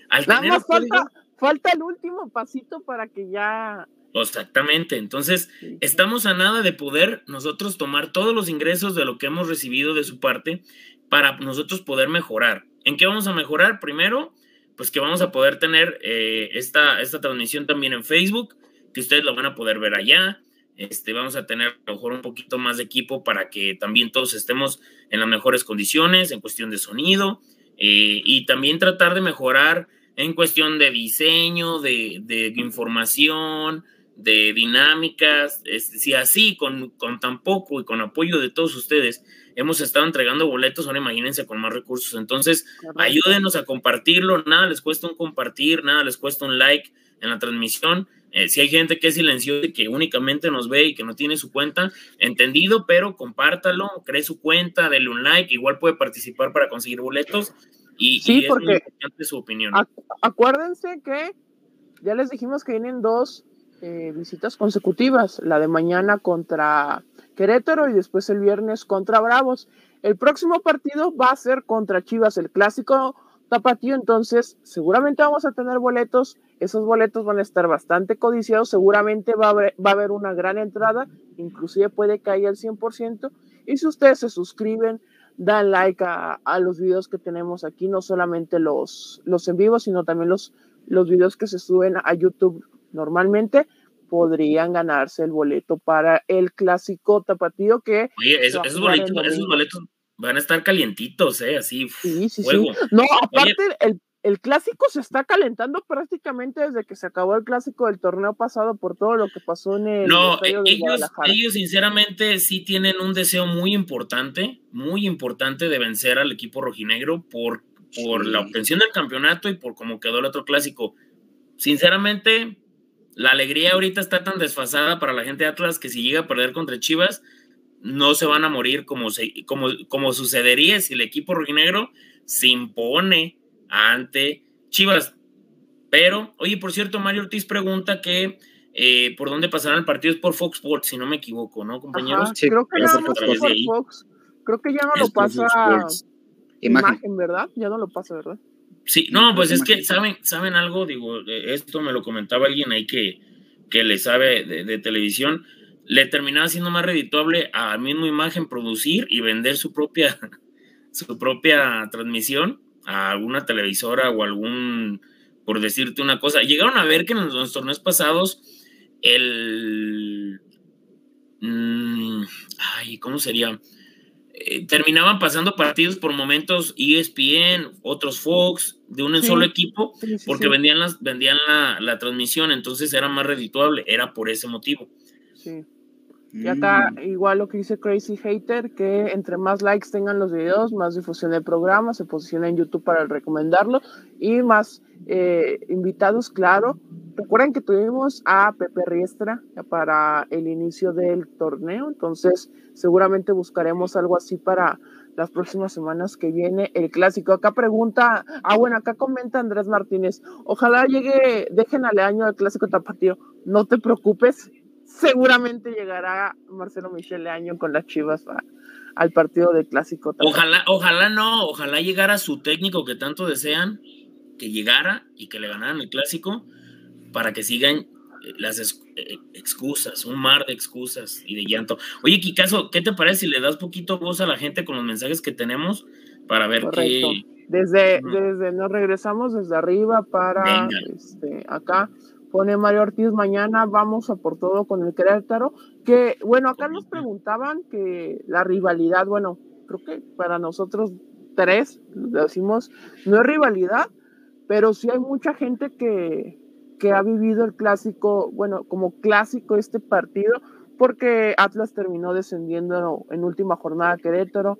Al Nada más falta, falta el último pasito para que ya Exactamente. Entonces, estamos a nada de poder nosotros tomar todos los ingresos de lo que hemos recibido de su parte para nosotros poder mejorar. ¿En qué vamos a mejorar? Primero, pues que vamos a poder tener eh, esta, esta transmisión también en Facebook, que ustedes lo van a poder ver allá. Este, vamos a tener a lo mejor un poquito más de equipo para que también todos estemos en las mejores condiciones en cuestión de sonido eh, y también tratar de mejorar en cuestión de diseño, de, de información, de dinámicas, si así, con, con tan poco y con apoyo de todos ustedes, hemos estado entregando boletos, ahora imagínense con más recursos. Entonces, ayúdenos a compartirlo, nada les cuesta un compartir, nada les cuesta un like en la transmisión. Eh, si hay gente que es silenciosa y que únicamente nos ve y que no tiene su cuenta, entendido, pero compártalo, cree su cuenta, dele un like, igual puede participar para conseguir boletos. Y, sí, es porque importante su opinión. acuérdense que ya les dijimos que vienen dos eh, visitas consecutivas, la de mañana contra Querétaro y después el viernes contra Bravos. El próximo partido va a ser contra Chivas, el clásico tapatío, entonces seguramente vamos a tener boletos, esos boletos van a estar bastante codiciados, seguramente va a haber, va a haber una gran entrada, inclusive puede caer al 100%, y si ustedes se suscriben, dan like a, los videos que tenemos aquí, no solamente los, los en vivo, sino también los, los videos que se suben a YouTube normalmente podrían ganarse el boleto para el clásico tapatío que... Oye, esos, boletos, van a estar calientitos, ¿eh? Así, sí, sí, sí. No, aparte, el, clásico se está calentando prácticamente desde que se acabó el clásico del torneo pasado por todo lo que pasó en el... No, ellos, ellos sinceramente sí tienen un deseo muy importante, muy importante de vencer al equipo rojinegro por, por la obtención del campeonato y por cómo quedó el otro clásico. Sinceramente, la alegría ahorita está tan desfasada para la gente de Atlas que si llega a perder contra Chivas, no se van a morir como, como, como sucedería si el equipo rojinegro se impone ante Chivas. Pero, oye, por cierto, Mario Ortiz pregunta que eh, por dónde pasará el partido es por Fox Sports, si no me equivoco, ¿no, compañeros? creo que ya no por Fox. Creo que ya no lo pasa imagen, ¿verdad? Ya no lo pasa, ¿verdad? Sí, no, pues es que saben, saben algo, digo, esto me lo comentaba alguien ahí que, que le sabe de, televisión, le terminaba siendo más redituable a mismo imagen producir y vender su propia, su propia transmisión a alguna televisora o algún, por decirte una cosa. Llegaron a ver que en los, torneos pasados el... Mm, ay, ¿cómo sería? Eh, terminaban pasando partidos por momentos ESPN, otros Fox, de un solo equipo, porque vendían, las, vendían la, transmisión, entonces era más redituable, era por ese motivo. Y acá, mm. igual lo que dice Crazy Hater, que entre más likes tengan los videos, más difusión del programa, se posiciona en YouTube para recomendarlo y más eh, invitados, claro. Recuerden que tuvimos a Pepe Riestra para el inicio del torneo, entonces seguramente buscaremos algo así para las próximas semanas que viene el clásico. Acá pregunta, ah bueno, acá comenta Andrés Martínez, ojalá llegue, dejen al año el clásico tapatío, no te preocupes, seguramente llegará Marcelo Michel Año con las Chivas al partido del clásico. Tapatío. Ojalá, ojalá no, ojalá llegara su técnico que tanto desean, que llegara y que le ganaran el clásico para que sigan eh, las eh, excusas, un mar de excusas y de llanto. Oye, Kikazo, ¿qué te parece si le das poquito voz a la gente con los mensajes que tenemos para ver qué... Desde, desde nos regresamos desde arriba para este, acá. Pone Mario Ortiz, mañana vamos a por todo con el Querétaro. Que bueno, acá nos preguntaban que la rivalidad, bueno, creo que para nosotros tres, decimos, no es rivalidad, pero sí hay mucha gente que, que ha vivido el clásico, bueno, como clásico este partido, porque Atlas terminó descendiendo en última jornada Querétaro.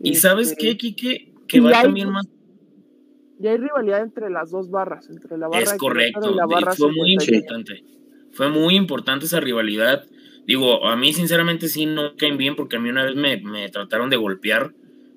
¿Y sabes qué, este, Kike? Que va también más. Y hay rivalidad entre las dos barras, entre la barra es correcto, y la barra fue muy importante. Fue muy importante esa rivalidad. Digo, a mí sinceramente sí no caen bien porque a mí una vez me, me trataron de golpear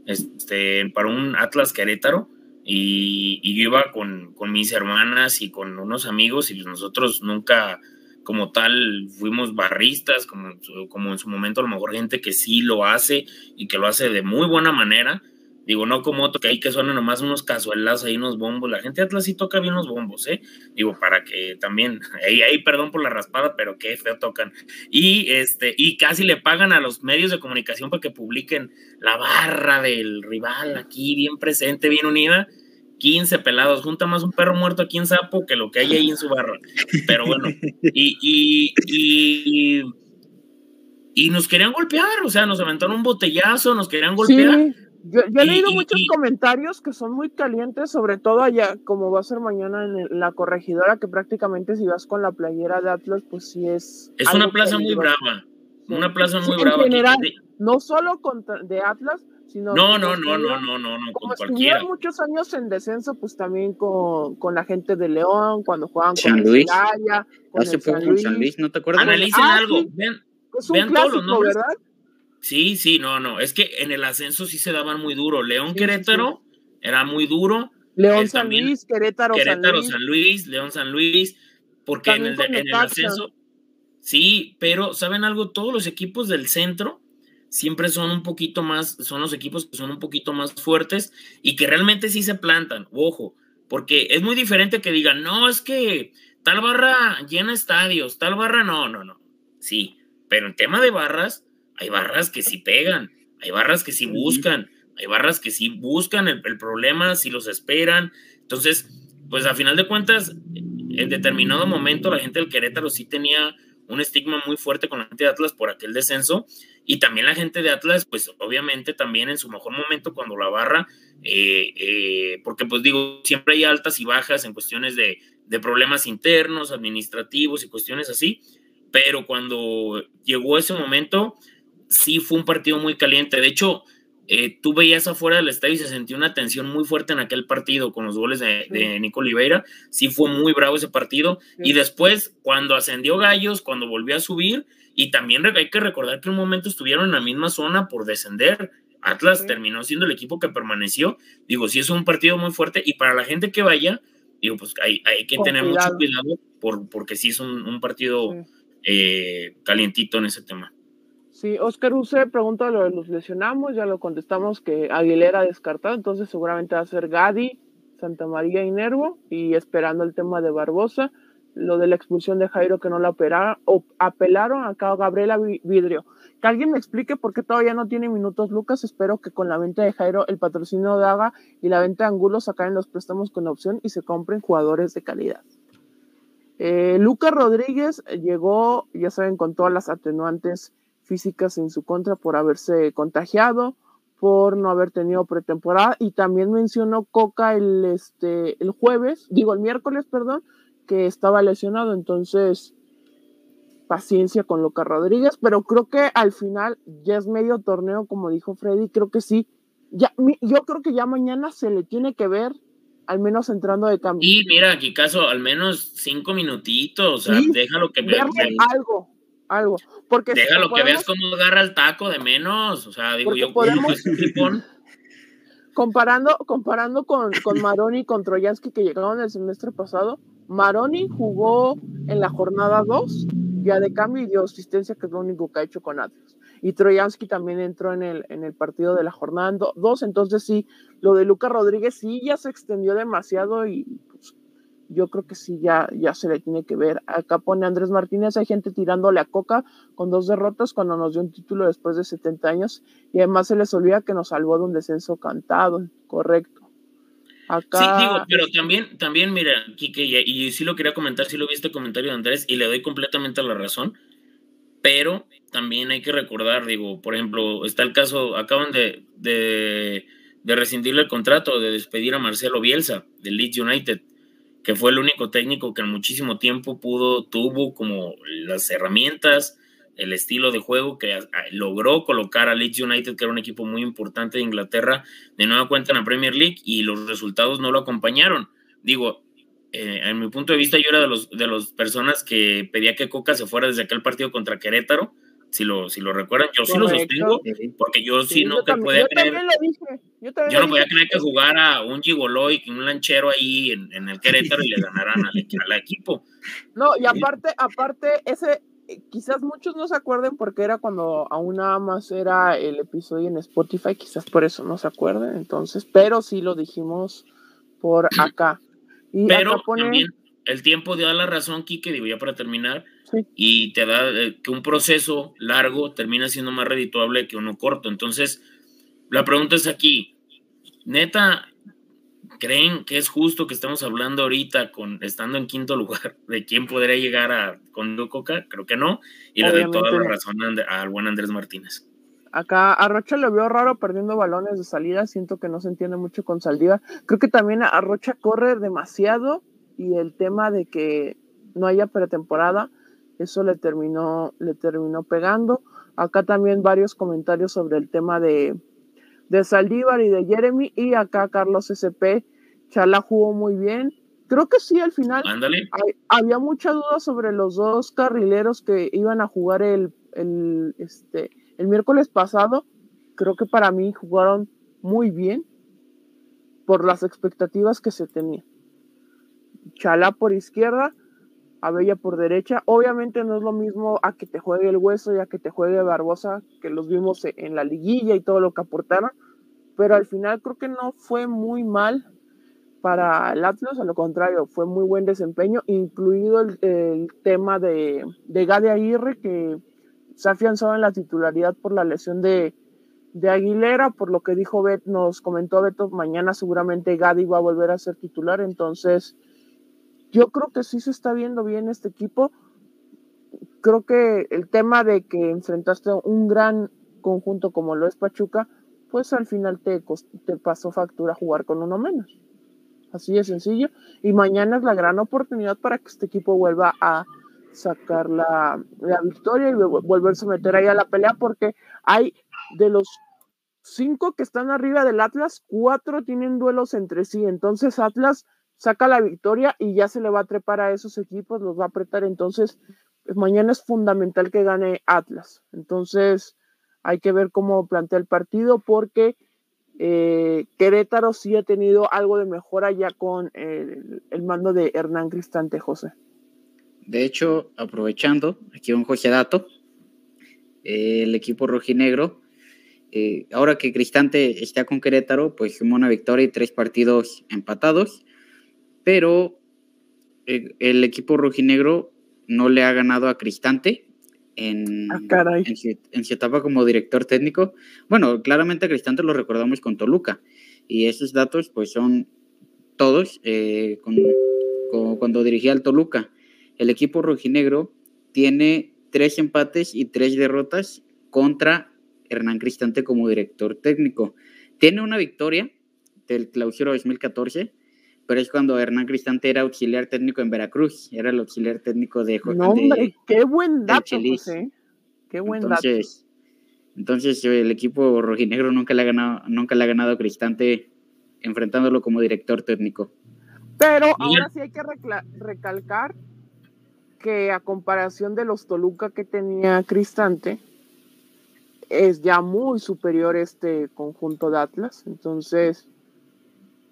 este, para un Atlas Querétaro y, yo iba con, mis hermanas y con unos amigos y nosotros nunca, como tal fuimos barristas, como, como en su momento a lo mejor gente que sí lo hace y que lo hace de muy buena manera. Digo, no como otro que hay que suenan nomás unos casuelas ahí, unos bombos. La gente de Atlas sí toca bien los bombos, ¿eh? Digo, para que también, ahí, ahí perdón por la raspada, pero qué feo tocan. Y, este, y casi le pagan a los medios de comunicación para que publiquen la barra del rival aquí, bien presente, bien unida. 15 pelados, junta más un perro muerto aquí en Sapo que lo que hay ahí en su barra. Pero bueno, y, y, y, y nos querían golpear, o sea, nos aventaron un botellazo, nos querían golpear. Yo, he leído muchos comentarios que son muy calientes, sobre todo allá, como va a ser mañana en la corregidora, que prácticamente si vas con la playera de Atlas, pues sí es. Es una plaza muy brava. Una plaza muy brava. En general, no solo contra, de Atlas, sino. No, no, no, no, no, no, no, con cualquiera. muchos años en descenso, pues también con, con la gente de León, cuando jugaban San con Luis. Hace poco con San Luis, ¿no te acuerdas? Analicen ah, algo, vean, vean todos los nombres. ¿verdad? Sí, sí, no, no. Es que en el ascenso sí se daban muy duro. León Querétaro era muy duro. León San Luis, Querétaro, Querétaro San Luis. León San Luis, porque en el, en el, ascenso. Sí, pero ¿saben algo? Todos los equipos del centro siempre son un poquito más, son los equipos que son un poquito más fuertes y que realmente sí se plantan. Ojo, porque es muy diferente que digan, no, es que tal barra llena estadios, tal barra no, no, no. Sí, pero en tema de barras, hay barras que sí pegan, hay barras que sí buscan, hay barras que sí buscan el, problema, si los esperan. Entonces, pues a final de cuentas, en determinado momento la gente del Querétaro sí tenía un estigma muy fuerte con la gente de Atlas por aquel descenso. Y también la gente de Atlas, pues obviamente también en su mejor momento cuando la barra, eh, eh, porque pues digo, siempre hay altas y bajas en cuestiones de, de problemas internos, administrativos y cuestiones así, pero cuando llegó ese momento, sí fue un partido muy caliente. De hecho, eh, tú veías afuera del estadio y se sentía una tensión muy fuerte en aquel partido con los goles de, Nico Oliveira. Sí fue muy bravo ese partido. Y después, cuando ascendió Gallos, cuando volvió a subir, y también hay que recordar que un momento estuvieron en la misma zona por descender. Atlas terminó siendo el equipo que permaneció. Digo, sí es un partido muy fuerte. Y para la gente que vaya, digo, pues hay, hay que tener mucho cuidado por, porque sí es un, partido eh, calientito en ese tema. Sí, Oscar Use pregunta lo de los lesionamos, ya lo contestamos que Aguilera descartado, entonces seguramente va a ser Gadi, Santa María y Nervo, y esperando el tema de Barbosa, lo de la expulsión de Jairo que no la operaron, o apelaron acá Gabriela Vidrio. Que alguien me explique por qué todavía no tiene minutos Lucas, espero que con la venta de Jairo, el patrocinio de Haga y la venta de Angulo sacan los préstamos con opción y se compren jugadores de calidad. Eh, Lucas Rodríguez llegó, ya saben, con todas las atenuantes físicas en su contra por haberse contagiado, por no haber tenido pretemporada. Y también mencionó Coca el, este, el jueves, digo el miércoles, perdón, que estaba lesionado, entonces paciencia con Luca Rodríguez, pero creo que al final ya es medio torneo, como dijo Freddy, creo que sí. Ya, yo creo que ya mañana se le tiene que ver, al menos entrando de cambio. Y mira, aquí caso, al menos cinco minutitos, o sea, déjalo que algo, algo. Porque Déjalo que veas cómo agarra el taco de menos. O sea, digo yo, podemos, comparando, comparando con, con Maroni y con Troyansky que llegaron el semestre pasado, Maroni jugó en la jornada 2, ya de cambio y dio asistencia, que es lo único que ha hecho con Atlas. Y Troyansky también entró en el, en el partido de la jornada 2, entonces sí, lo de Lucas Rodríguez sí ya se extendió demasiado y pues, yo creo que sí, ya, ya se le tiene que ver. Acá pone Andrés Martínez, hay gente tirándole a Coca con dos derrotas cuando nos dio un título después de 70 años y además se les olvida que nos salvó de un descenso cantado, correcto. Acá... Sí, digo, pero también, también mira, Kike, y, sí lo quería comentar, sí lo vi este comentario de Andrés y le doy completamente la razón, pero también hay que recordar, digo, por ejemplo, está el caso, acaban de, de, de rescindirle el contrato, de despedir a Marcelo Bielsa del Leeds United que fue el único técnico que en muchísimo tiempo pudo, tuvo como las herramientas, el estilo de juego que logró colocar a Leeds United, que era un equipo muy importante de Inglaterra, de nueva cuenta en la Premier League y los resultados no lo acompañaron. Digo, eh, en mi punto de vista, yo era de los de las personas que pedía que Coca se fuera desde aquel partido contra Querétaro. Si lo, si lo recuerdan, yo sí lo sostengo, porque yo sí, no te podía creer. Yo, no podía creer que jugara un gigoloy, un lanchero ahí en, en el Querétaro y le ganaran al, al, equipo. No, y aparte, aparte, ese, quizás muchos no se acuerden porque era cuando aún nada más era el episodio en Spotify, quizás por eso no se acuerden, entonces, pero sí lo dijimos por acá. Y pero también el tiempo dio la razón, Kike, digo ya para terminar, y te da eh, que un proceso largo termina siendo más redituable que uno corto. Entonces, la pregunta es aquí, neta, ¿creen que es justo que estemos hablando ahorita con estando en quinto lugar de quién podría llegar a con Coca? Creo que no, y le doy toda la razón al buen Andrés Martínez. Acá a Rocha lo veo raro perdiendo balones de salida, siento que no se entiende mucho con Saldiva. Creo que también a Rocha corre demasiado y el tema de que no haya pretemporada eso le terminó, le terminó pegando. Acá también varios comentarios sobre el tema de, de Saldívar y de Jeremy. Y acá Carlos SP, Chala jugó muy bien. Creo que sí, al final había mucha duda sobre los dos carrileros que iban a jugar el, el, este, el miércoles pasado. Creo que para mí jugaron muy bien por las expectativas que se tenían. Chala por izquierda, Bella por derecha. Obviamente no es lo mismo a que te juegue el hueso y a que te juegue Barbosa, que los vimos en la liguilla y todo lo que aportaron, pero al final creo que no fue muy mal para el Atlas, a lo contrario, fue muy buen desempeño, incluido el, tema de, de Gade Aguirre, que se ha afianzado en la titularidad por la lesión de, de Aguilera, por lo que dijo Bet, nos comentó Beto, mañana seguramente Gadi va a volver a ser titular, entonces yo creo que sí se está viendo bien este equipo. Creo que el tema de que enfrentaste un gran conjunto como lo es Pachuca, pues al final te, te pasó factura jugar con uno menos. Así de sencillo. Y mañana es la gran oportunidad para que este equipo vuelva a sacar la, la victoria y volverse a meter ahí a la pelea, porque hay de los cinco que están arriba del Atlas, cuatro tienen duelos entre sí. Entonces Atlas saca la victoria y ya se le va a trepar a esos equipos, los va a apretar. Entonces, pues, mañana es fundamental que gane Atlas. Entonces, hay que ver cómo plantea el partido porque eh, Querétaro sí ha tenido algo de mejora ya con el, mando de Hernán Cristante José. De hecho, aprovechando, aquí un José Dato, el equipo rojinegro, eh, ahora que Cristante está con Querétaro, pues sumó una victoria y tres partidos empatados pero eh, el equipo rojinegro no le ha ganado a Cristante en, ah, en, su, etapa como director técnico. Bueno, claramente a Cristante lo recordamos con Toluca y esos datos pues son todos eh, cuando dirigía al Toluca. El equipo rojinegro tiene tres empates y tres derrotas contra Hernán Cristante como director técnico. Tiene una victoria del clausura 2014 pero es cuando Hernán Cristante era auxiliar técnico en Veracruz, era el auxiliar técnico de No, hombre, qué buen dato, José. Qué buen entonces, dato. Entonces, el equipo rojinegro nunca le ha ganado, nunca le ha ganado a Cristante enfrentándolo como director técnico. Pero ahora sí hay que recalcar que a comparación de los Toluca que tenía Cristante, es ya muy superior este conjunto de Atlas. Entonces,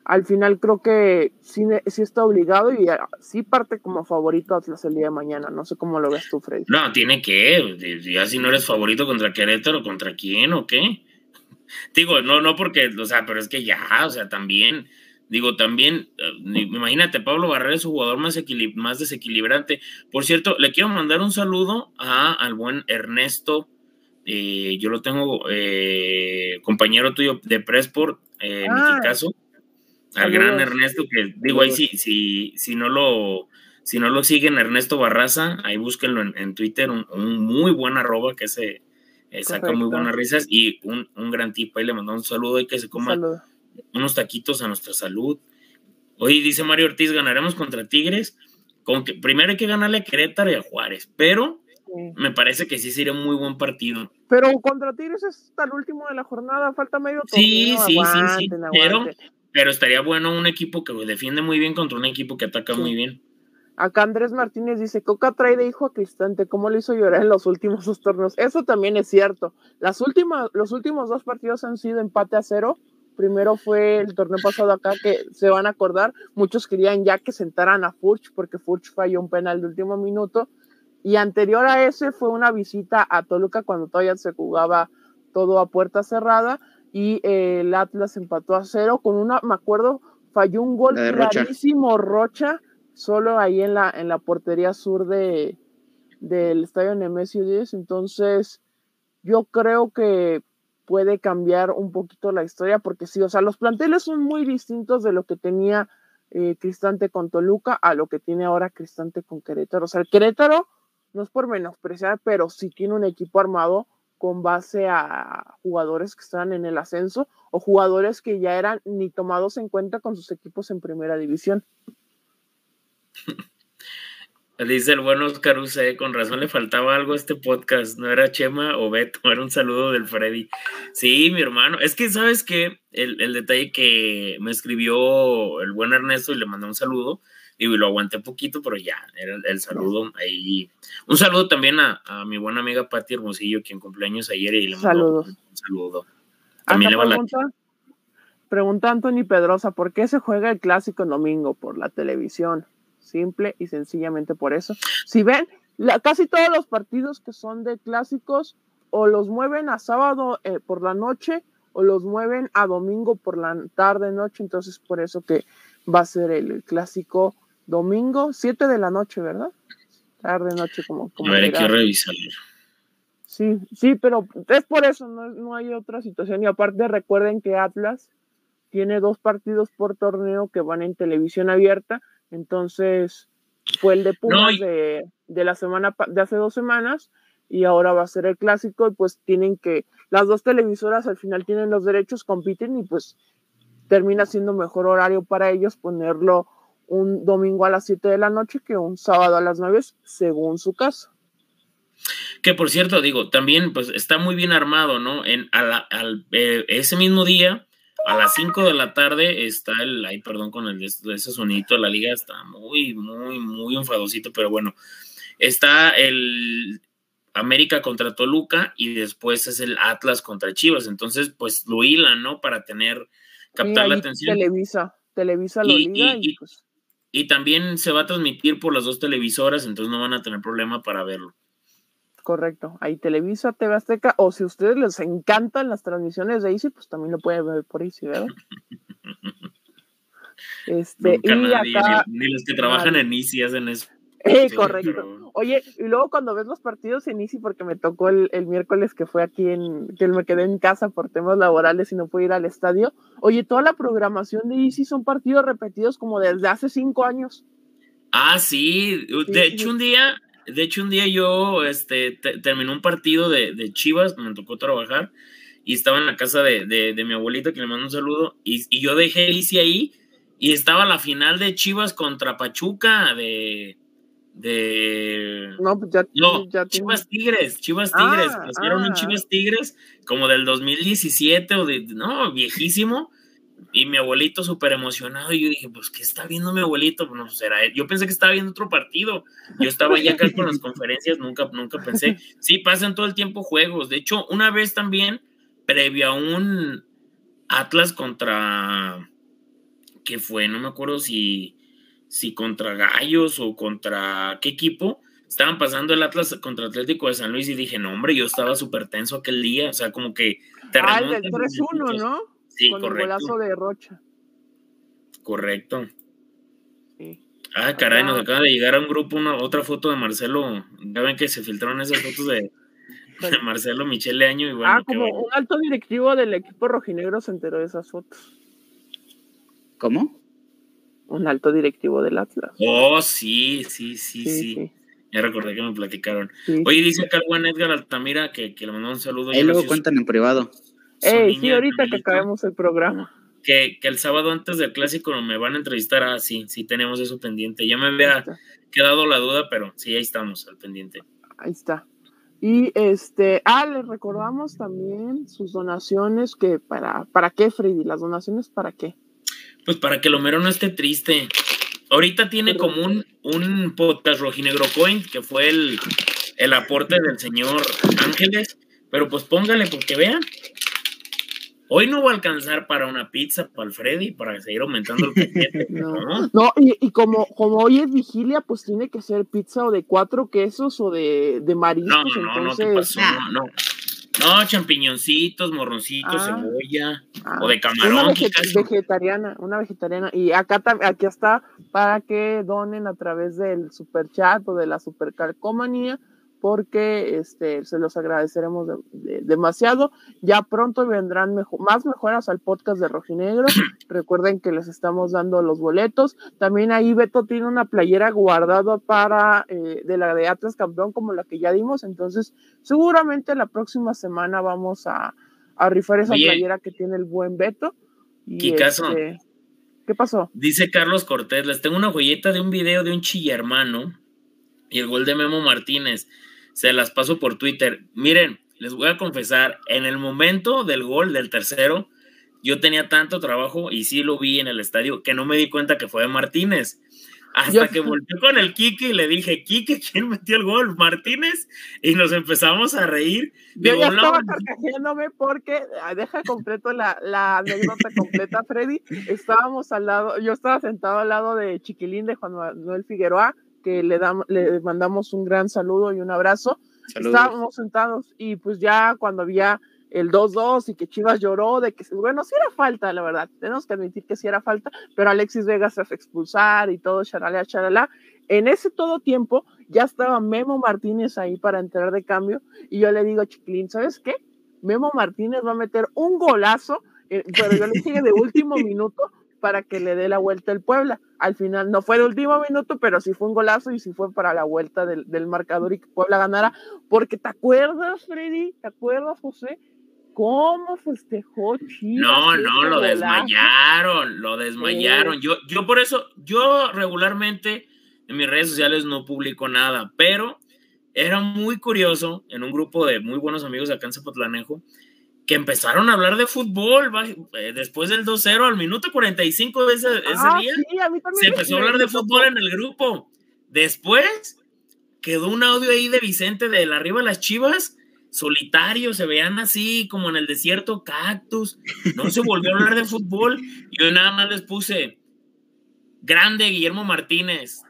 al final creo que sí, está obligado y ah, sí parte como favorito Atlas el día de mañana. No sé cómo lo ves tú, Freddy. No, tiene que. Ya si no eres favorito contra Querétaro, ¿contra quién o qué? Digo, no, no porque, o sea, pero es que ya, o sea, también, digo, también, eh, imagínate, Pablo Barrera es un jugador más, más desequilibrante. Por cierto, le quiero mandar un saludo a, al buen Ernesto. Eh, yo lo tengo, eh, compañero tuyo de Pressport, en ah, caso al gran Ernesto, que digo ahí sí, si, si no lo si no lo siguen Ernesto Barraza, ahí búsquenlo en, Twitter, un, muy buen arroba que se eh, saca muy buenas risas y un, gran tipo, ahí le mandamos un saludo y que se coma unos taquitos a nuestra salud. Hoy dice Mario Ortiz, ganaremos contra Tigres, con que primero hay que ganarle a Querétaro y a Juárez, pero me parece que sí sería un muy buen partido. Pero contra Tigres es hasta el último de la jornada, falta medio Sí, sí, sí, sí, pero pero estaría bueno un equipo que defiende muy bien contra un equipo que ataca muy bien. Acá Andrés Martínez dice, Coca trae de hijo a Cristante, ¿cómo lo hizo llorar en los últimos dos torneos? Eso también es cierto. Las últimas, los últimos dos partidos han sido empate a cero. Primero fue el torneo pasado acá, que se van a acordar, muchos querían ya que sentaran a Furch, porque Furch falló un penal de último minuto. Y anterior a ese fue una visita a Toluca cuando todavía se jugaba todo a puerta cerrada y eh, el Atlas empató a cero con una, me acuerdo, falló un gol clarísimo Rocha solo ahí en la, en la portería sur de, del estadio Nemesio 10. Entonces, yo creo que puede cambiar un poquito la historia, porque sí, o sea, los planteles son muy distintos de lo que tenía eh, Cristante con Toluca a lo que tiene ahora Cristante con Querétaro. O sea, el Querétaro no es por menospreciar, pero sí tiene un equipo armado con base a jugadores que están en el ascenso o jugadores que ya eran ni tomados en cuenta con sus equipos en primera división. Dice el bueno Oscar Use, con razón le faltaba algo a este podcast, no era Chema o Beto, era un saludo del Freddy. Sí, mi hermano, es que sabes que el, detalle que me escribió el buen Ernesto y le mandé un saludo, y lo aguanté poquito, pero ya, era el, saludo ahí. Un saludo también a, mi buena amiga Patti Hermosillo, quien cumpleaños ayer y le mandó un saludo. También le pregunta, pregunta Anthony Pedrosa, ¿por qué se juega el clásico en domingo? Por la televisión simple y sencillamente por eso. Si ven, casi todos los partidos que son de clásicos o los mueven a sábado eh, por la noche o los mueven a domingo por la tarde noche, entonces por eso que va a ser el, clásico domingo, 7 de la noche, ¿verdad? Tarde noche como... como a ver, hay que revisar. Sí, sí, pero es por eso, no, no hay otra situación. Y aparte recuerden que Atlas tiene dos partidos por torneo que van en televisión abierta entonces, fue el de Pumas de, la semana de hace dos semanas y ahora va a ser el clásico y pues tienen que, las dos televisoras al final tienen los derechos, compiten y pues termina siendo mejor horario para ellos ponerlo un domingo a las 7 de la noche que un sábado a las 9 según su caso. Que por cierto, digo, también pues está muy bien armado, ¿no? En, al, eh, ese mismo día a las 5 de la tarde está el, ay, perdón con el, ese sonito, la liga está muy, muy, muy enfadosito, pero bueno, está el América contra Toluca y después es el Atlas contra Chivas, entonces pues lo hilan, ¿no? Para tener, captar la atención. Televisa, Televisa lo y, pues y también se va a transmitir por las dos televisoras, entonces no van a tener problema para verlo. Correcto. Ahí Televisa, TV Azteca, o si a ustedes les encantan las transmisiones de Easy, pues también lo pueden ver por Easy, ¿verdad? Este, y acá, ni, los que trabajan en Easy hacen eso. Eh, correcto. Oye, y luego cuando ves los partidos en Easy, porque me tocó el, miércoles que fue aquí en, que me quedé en casa por temas laborales y no pude ir al estadio. Oye, toda la programación de Easy son partidos repetidos como desde hace cinco años. Ah, sí. De hecho, un día de hecho, un día yo este, terminé un partido de, Chivas, me tocó trabajar, y estaba en la casa de, mi abuelita, que le mando un saludo, y, yo dejé Easy ahí, y estaba la final de Chivas contra Pachuca, de... de no, pues ya, no Chivas Tigres, Chivas Tigres, ah, un ah. Chivas Tigres como del 2017 o de, no, viejísimo, y mi abuelito súper emocionado. Y yo dije, pues, ¿qué está viendo mi abuelito? Bueno, pues era él. Yo pensé que estaba viendo otro partido. Yo estaba ya acá con las conferencias, nunca, nunca pensé. Sí, pasan todo el tiempo juegos. De hecho, una vez también, previo a un Atlas contra. ¿Qué fue? No me acuerdo si, si contra Gallos o contra qué equipo. Estaban pasando el Atlas contra Atlético de San Luis y dije, no, hombre, yo estaba súper tenso aquel día. O sea, como que te Ah, el 3-1, ¿no? Sí, con correcto. el golazo de Rocha. Correcto. Sí. Ah, caray, nos acaba de llegar a un grupo una otra foto de Marcelo. Ya ven que se filtraron esas fotos de, Marcelo Michele Año y bueno. Ah, como un alto directivo del equipo rojinegro se enteró de esas fotos. ¿Cómo? Un alto directivo del Atlas. Oh, sí, sí, sí, sí. Ya recordé que me platicaron. Oye, dice acá el Edgar Altamira que, que le mandó un saludo. Ahí luego cuentan en privado. Ey, sí, ahorita que acabemos el programa. Que, el sábado antes del clásico me van a entrevistar. Ah, sí, sí tenemos eso pendiente. Ya me había quedado la duda, pero sí, ahí estamos al pendiente. Ahí está. Y este, ah, les recordamos también sus donaciones, que para, ¿para qué, Freddy? ¿Las donaciones para qué? Pues para que lo mero no esté triste. Ahorita tiene como un, un podcast rojinegro coin, que fue el, el aporte del señor Ángeles, pero pues póngale porque vean. Hoy no va a alcanzar para una pizza para el Freddy, para seguir aumentando el paquete. no, no, y, como, como hoy es vigilia, pues tiene que ser pizza o de cuatro quesos o de, de mariscos. No, no, no, ¿qué pasó? No, no, champiñoncitos, morroncitos, ah. cebolla o de ah. camarón. Una vegetariana, una vegetariana. Y acá, aquí está para que donen a través del super chat o de la super calcomanía porque este, se los agradeceremos demasiado. Ya pronto vendrán más mejoras al podcast de Rojinegro. Recuerden que les estamos dando los boletos. También ahí Beto tiene una playera guardada para eh, de la de Atlas Campeón como la que ya dimos. Entonces, seguramente la próxima semana vamos a, rifar esa playera que tiene el buen Beto. Y este, ¿Qué pasó? Dice Carlos Cortés, les tengo una joyeta de un video de un chillermano y el gol de Memo Martínez se las paso por Twitter. Miren, les voy a confesar, en el momento del gol del tercero, yo tenía tanto trabajo y sí lo vi en el estadio que no me di cuenta que fue de Martínez. Hasta que volteé con el Kike y le dije, Kike, ¿quién metió el gol? Martínez. Y nos empezamos a reír. Yo ya estaba carcajeándome porque, ah, deja completo la, la anécdota completa, Freddy. Estábamos al lado, yo estaba sentado al lado de Chiquilín de Juan Manuel Figueroa que le, damos, le mandamos un gran saludo y un abrazo. Estábamos sentados y pues ya cuando había el 2-2 y que Chivas lloró de que, bueno, sí era falta, la verdad, tenemos que admitir que sí era falta, pero Alexis Vega se hace expulsar y todo, charalá, charalá. En ese todo tiempo ya estaba Memo Martínez ahí para entrar de cambio y yo le digo a Chiquilín, ¿sabes qué? Memo Martínez va a meter un golazo, eh, pero yo le dije de último minuto para que le dé la vuelta el Puebla. Al final no fue de último minuto, pero sí fue un golazo y sí fue para la vuelta del, marcador y que Puebla ganara. Porque te acuerdas, Freddy, ¿te acuerdas, José? ¿Cómo festejó Chivas? No, no, lo desmayaron, lo desmayaron. Yo, yo por eso, yo regularmente en mis redes sociales no publico nada, pero era muy curioso en un grupo de muy buenos amigos acá en Zapotlanejo que empezaron a hablar de fútbol eh, después del 2-0 al minuto 45 de ese, ah, día. se empezó a hablar de fútbol en el grupo. Después quedó un audio ahí de Vicente de la arriba de las chivas, solitario, se veían así como en el desierto, cactus. No se volvió a hablar de fútbol. Yo nada más les puse, grande Guillermo Martínez.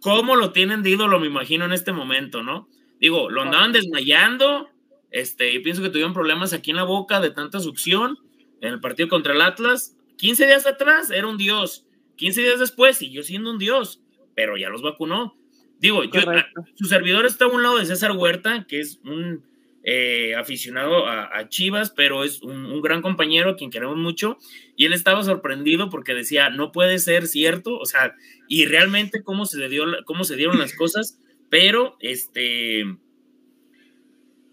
¿Cómo lo tienen de ídolo, me imagino, en este momento, no? Digo, lo andaban desmayando este, y pienso que tuvieron problemas aquí en la boca de tanta succión en el partido contra el Atlas. 15 días atrás era un dios. 15 días después siguió siendo un dios, pero ya los vacunó. Digo, yo, su servidor está a un lado de César Huerta, que es un eh, aficionado a, Chivas, pero es un, gran compañero a quien queremos mucho. Y él estaba sorprendido porque decía, no puede ser cierto, o sea, y realmente cómo se, dio, cómo se dieron las cosas, pero este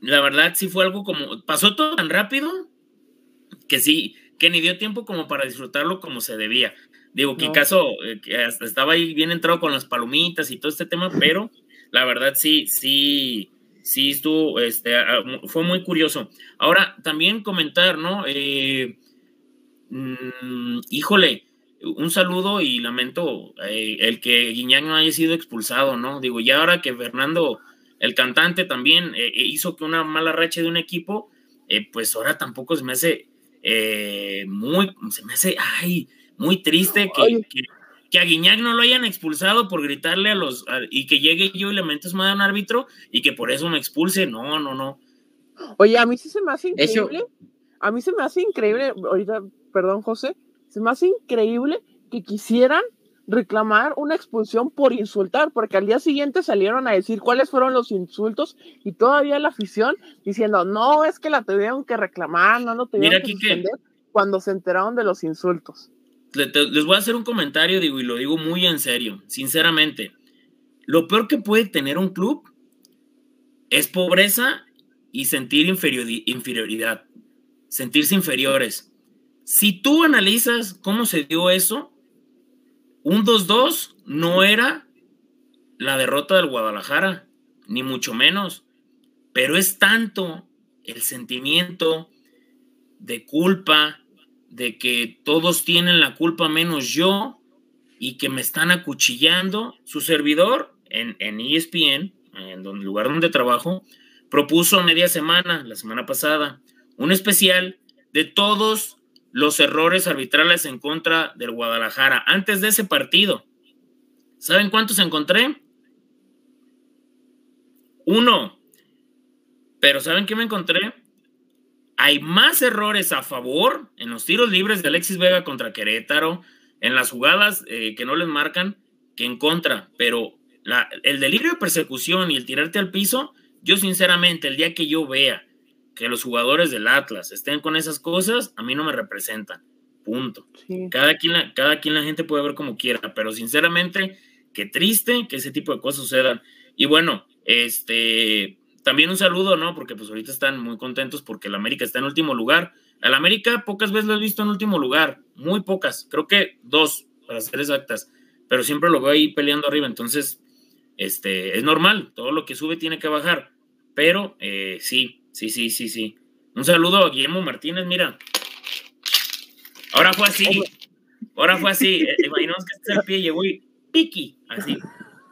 la verdad sí fue algo como, pasó todo tan rápido que sí, que ni dio tiempo como para disfrutarlo como se debía. Digo, que caso, eh, estaba ahí bien entrado con las palomitas y todo este tema, pero la verdad sí, sí, sí estuvo, este, fue muy curioso. Ahora, también comentar, ¿no? Eh, mm, híjole, un saludo y lamento eh, el que Guiñán no haya sido expulsado, ¿no? Digo, ya ahora que Fernando el cantante también eh, eh, hizo que una mala racha de un equipo, eh, pues ahora tampoco se me hace muy, se me hace, ay, muy triste que, que, a Guiñac no lo hayan expulsado por gritarle a los, y que llegue yo y le metes mal a un árbitro y que por eso me expulse, no, no, no. Oye, a mí sí se me hace increíble, a mí se me hace increíble, ahorita, perdón José, se me hace increíble que quisieran reclamar una expulsión por insultar, porque al día siguiente salieron a decir cuáles fueron los insultos y todavía la afición diciendo, no, es que la tuvieron que reclamar, no no tuvieron que suspender cuando se enteraron de los insultos. Les voy a hacer un comentario, digo, y lo digo muy en serio, sinceramente. Lo peor que puede tener un club es pobreza y sentir inferioridad, sentirse inferiores. Si tú analizas cómo se dio eso, un 2-2 no era la derrota del Guadalajara, ni mucho menos, pero es tanto el sentimiento de culpa, de que todos tienen la culpa menos yo, y que me están acuchillando. Su servidor en, en ESPN, en el lugar donde trabajo, propuso media semana, la semana pasada, un especial de todos los errores arbitrales en contra del Guadalajara antes de ese partido. ¿Saben cuántos encontré? Uno. Pero ¿saben qué me encontré? Hay más errores a favor en los tiros libres de Alexis Vega contra Querétaro, en las jugadas eh, que no les marcan, que en contra. Pero el delirio de persecución y el tirarte al piso, yo sinceramente, el día que yo vea que los jugadores del Atlas estén con esas cosas, a mí no me representan. Punto. Cada, quien la, cada quien la gente puede ver como quiera, pero sinceramente, qué triste que ese tipo de cosas sucedan. Y bueno, este, también un saludo, ¿no? Porque pues ahorita están muy contentos porque el América está en último lugar. Al América pocas veces lo he visto en último lugar, muy pocas, creo que dos, para ser exactas, pero siempre lo veo ahí peleando arriba, entonces, este, es normal, todo lo que sube tiene que bajar, pero eh, sí, sí, sí, sí, sí. Un saludo a Guillermo Martínez, mira. Ahora fue así, ahora fue así, eh, imaginamos que este es el pie, llegó y piqui, así,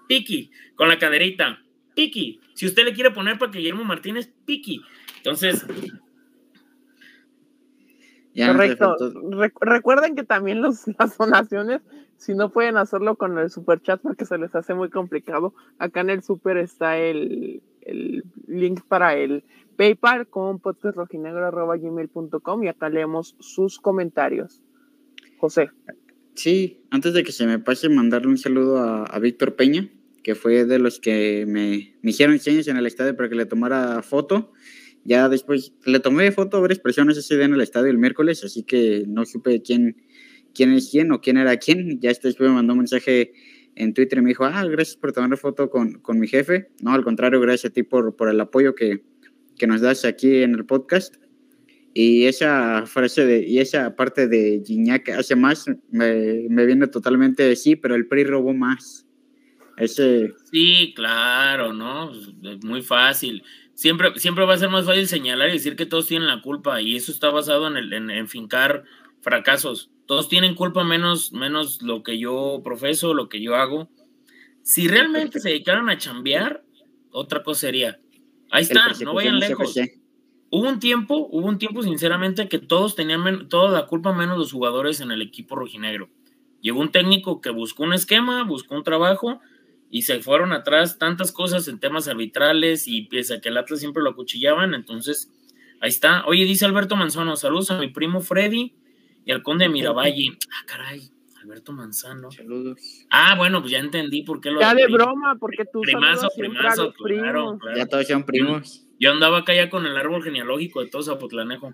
piqui, con la caderita, piqui, si usted le quiere poner para que Guillermo Martínez, piqui. Entonces. Correcto. recuerden que también los, las donaciones, si no pueden hacerlo con el super chat porque se les hace muy complicado, acá en el super está el, el link para el PayPal con podcastrojinegro.gmail.com y acá leemos sus comentarios. José. Sí, antes de que se me pase, mandarle un saludo a, a Víctor Peña, que fue de los que me, me hicieron señas en el estadio para que le tomara foto. Ya después le tomé foto, ver expresiones ese día en el estadio el miércoles, así que no supe quién, quién es quién o quién era quién. Ya después me mandó un mensaje en Twitter y me dijo, ah, gracias por tomar foto con, con mi jefe. No, al contrario, gracias a ti por, por el apoyo que, que nos das aquí en el podcast. Y esa frase de, y esa parte de Gignac hace más, me, me viene totalmente sí, pero el PRI robó más. Ese... Sí, claro, ¿no? Muy fácil. Siempre, siempre va a ser más fácil señalar y decir que todos tienen la culpa y eso está basado en, el, en, fincar fracasos. Todos tienen culpa menos, menos lo que yo profeso, lo que yo hago. Si realmente se dedicaran a chambear, otra cosa sería. Ahí está, no vayan lejos. Hubo un tiempo, hubo un tiempo sinceramente que todos tenían toda la culpa menos los jugadores en el equipo rojinegro. Llegó un técnico que buscó un esquema, buscó un trabajo y se fueron atrás tantas cosas en temas arbitrales y pese a que el Atlas siempre lo acuchillaban, entonces ahí está. Oye, dice Alberto Manzano, saludos a mi primo Freddy y al conde Miravalle. Ah, caray, Alberto Manzano. Saludos. Ah, bueno, pues ya entendí por qué lo. Ya de broma, porque tú. Primazo, primazo, claro, claro, Ya todos son primos. Yo andaba acá ya con el árbol genealógico de todo Zapotlanejo.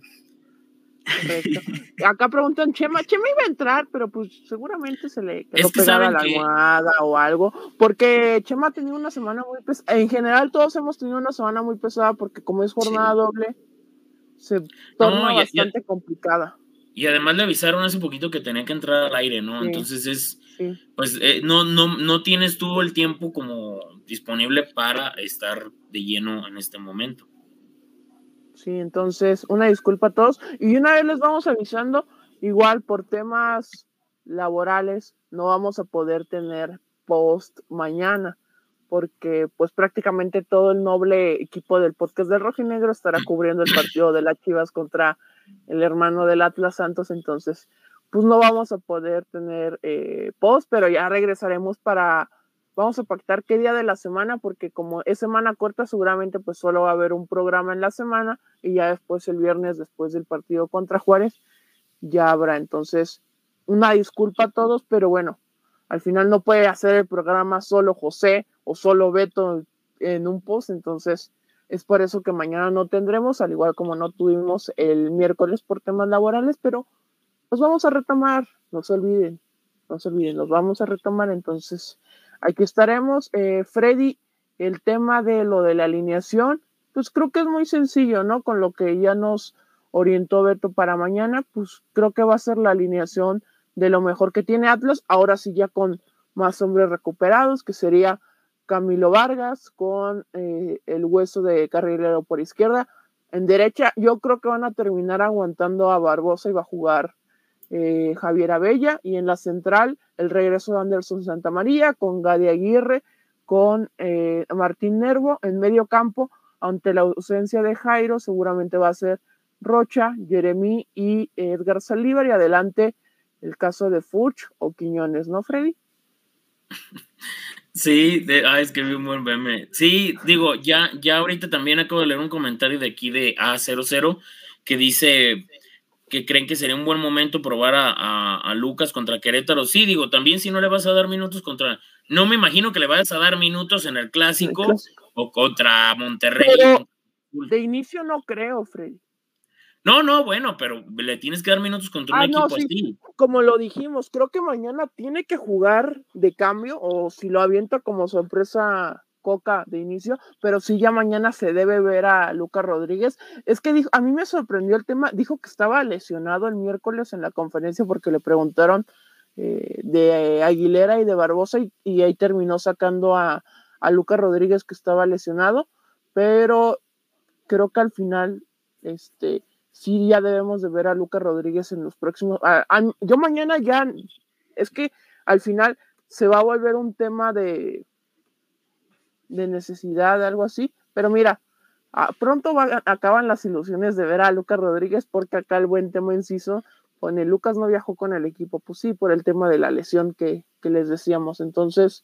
Acá preguntan Chema, Chema iba a entrar, pero pues seguramente se le quedó pegada la almohada o algo, porque Chema ha tenido una semana muy pesada. En general todos hemos tenido una semana muy pesada porque como es jornada doble, se torna bastante complicada. Y además le avisaron hace poquito que tenía que entrar al aire, ¿no? Entonces es, pues eh, no, no, no tienes todo el tiempo como disponible para estar de lleno en este momento. Sí, entonces, una disculpa a todos. Y una vez les vamos avisando, igual por temas laborales, no vamos a poder tener post mañana, porque pues prácticamente todo el noble equipo del podcast del Rojo y Negro estará cubriendo el partido de las Chivas contra el hermano del Atlas Santos, entonces pues no vamos a poder tener eh, post, pero ya regresaremos para vamos a pactar qué día de la semana, porque como es semana corta, seguramente pues solo va a haber un programa en la semana y ya después el viernes, después del partido contra Juárez, ya habrá. Entonces, una disculpa a todos, pero bueno, al final no puede hacer el programa solo José o solo Beto en un post, entonces es por eso que mañana no tendremos, al igual como no tuvimos el miércoles por temas laborales, pero los vamos a retomar, no se olviden, no se olviden, los vamos a retomar, entonces Aquí estaremos. Eh, Freddy, el tema de lo de la alineación, pues creo que es muy sencillo, ¿no? Con lo que ya nos orientó Beto para mañana, pues creo que va a ser la alineación de lo mejor que tiene Atlas, ahora sí ya con más hombres recuperados, que sería Camilo Vargas con eh, el hueso de carrilero por izquierda. En derecha, yo creo que van a terminar aguantando a Barbosa y va a jugar eh, Javier Abella. Y en la central el regreso de Anderson Santamaría con Gadi Aguirre, con eh, Martín Nervo en medio campo, ante la ausencia de Jairo seguramente va a ser Rocha, Jeremí y Edgar Salívar y adelante el caso de Fuch o Quiñones, ¿no, Freddy? Sí, de, ah, es que vi un buen meme. Sí, digo, ya, ya ahorita también acabo de leer un comentario de aquí de A00 que dice que creen que sería un buen momento probar a, Lucas contra Querétaro. Sí, digo, también si no le vas a dar minutos contra. No me imagino que le vayas a dar minutos en el clásico, o contra Monterrey. de inicio no creo, Freddy. No, no, bueno, pero le tienes que dar minutos contra un ah, equipo así. Como lo dijimos, creo que mañana tiene que jugar de cambio o si lo avienta como sorpresa Coca de inicio, pero sí ya mañana se debe ver a Lucas Rodríguez. Es que dijo, a mí me sorprendió el tema, dijo que estaba lesionado el miércoles en la conferencia porque le preguntaron eh, de Aguilera y de Barbosa y, ahí terminó sacando a, a Lucas Rodríguez que estaba lesionado, pero creo que al final, este, sí ya debemos de ver a Lucas Rodríguez en los próximos. yo mañana ya, es que al final se va a volver un tema de, de necesidad, algo así, pero mira, pronto acaban las ilusiones de ver a Lucas Rodríguez porque acá el buen tema inciso pone Lucas no viajó con el equipo, pues sí, por el tema de la lesión que, que les decíamos, entonces,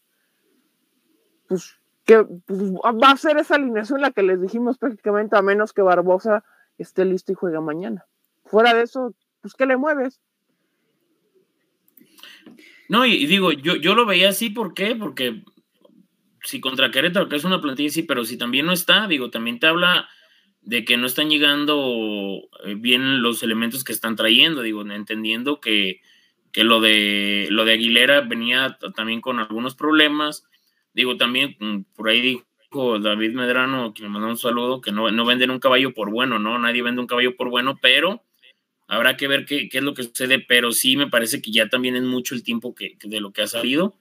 pues que pues, va a ser esa alineación la que les dijimos prácticamente, a menos que Barbosa esté listo y juega mañana. Fuera de eso, pues ¿qué le mueves? No, y, digo, yo, yo lo veía así, ¿por qué? Porque si contra Querétaro, que es una plantilla, sí, pero si también no está, digo, también te habla de que no están llegando eh, bien los elementos que están trayendo, digo, entendiendo que, que lo, de, lo de Aguilera venía también con algunos problemas, digo, también mm, por ahí David Medrano, que me mandó un saludo, que no, no venden un caballo por bueno, ¿no? Nadie vende un caballo por bueno, pero habrá que ver qué, es lo que sucede, pero sí me parece que ya también es mucho el tiempo que, de lo que ha salido,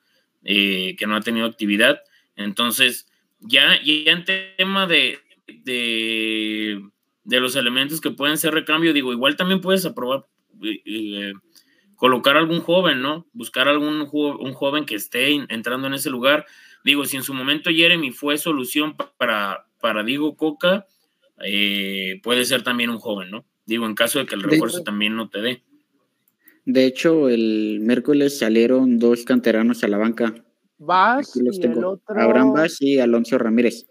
eh, que no ha tenido actividad. Entonces, ya, ya en tema de, de, los elementos que pueden ser recambio, digo, igual también puedes aprobar, eh, eh, colocar algún joven, ¿no? Buscar algún un joven que esté entrando en ese lugar Digo, si en su momento Jeremy fue solución para, para Diego Coca, eh, puede ser también un joven, ¿no? Digo, en caso de que el refuerzo también no te dé. De hecho, el miércoles salieron dos canteranos a la banca. Vas y el otro... Abraham Vaz y Alonso Ramírez.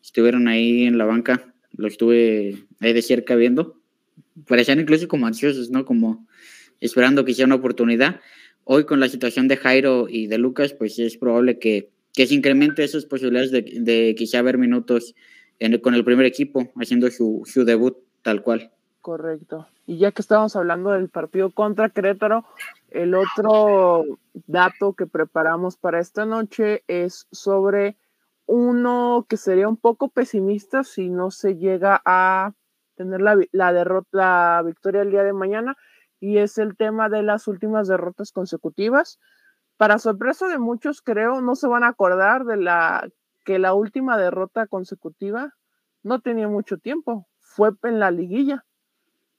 Estuvieron ahí en la banca, lo estuve ahí de cerca viendo. Parecían incluso como ansiosos, ¿no? Como esperando que sea una oportunidad. Hoy con la situación de Jairo y de Lucas, pues es probable que que se incremente esas posibilidades de, de quizá ver minutos con el primer equipo, haciendo su, debut tal cual. Correcto. Y ya que estamos hablando del partido contra Querétaro, el otro dato que preparamos para esta noche es sobre uno que sería un poco pesimista si no se llega a tener la, la derrota, la victoria el día de mañana, y es el tema de las últimas derrotas consecutivas. Para sorpresa de muchos, creo, no se van a acordar de la que la última derrota consecutiva no tenía mucho tiempo. Fue en la liguilla.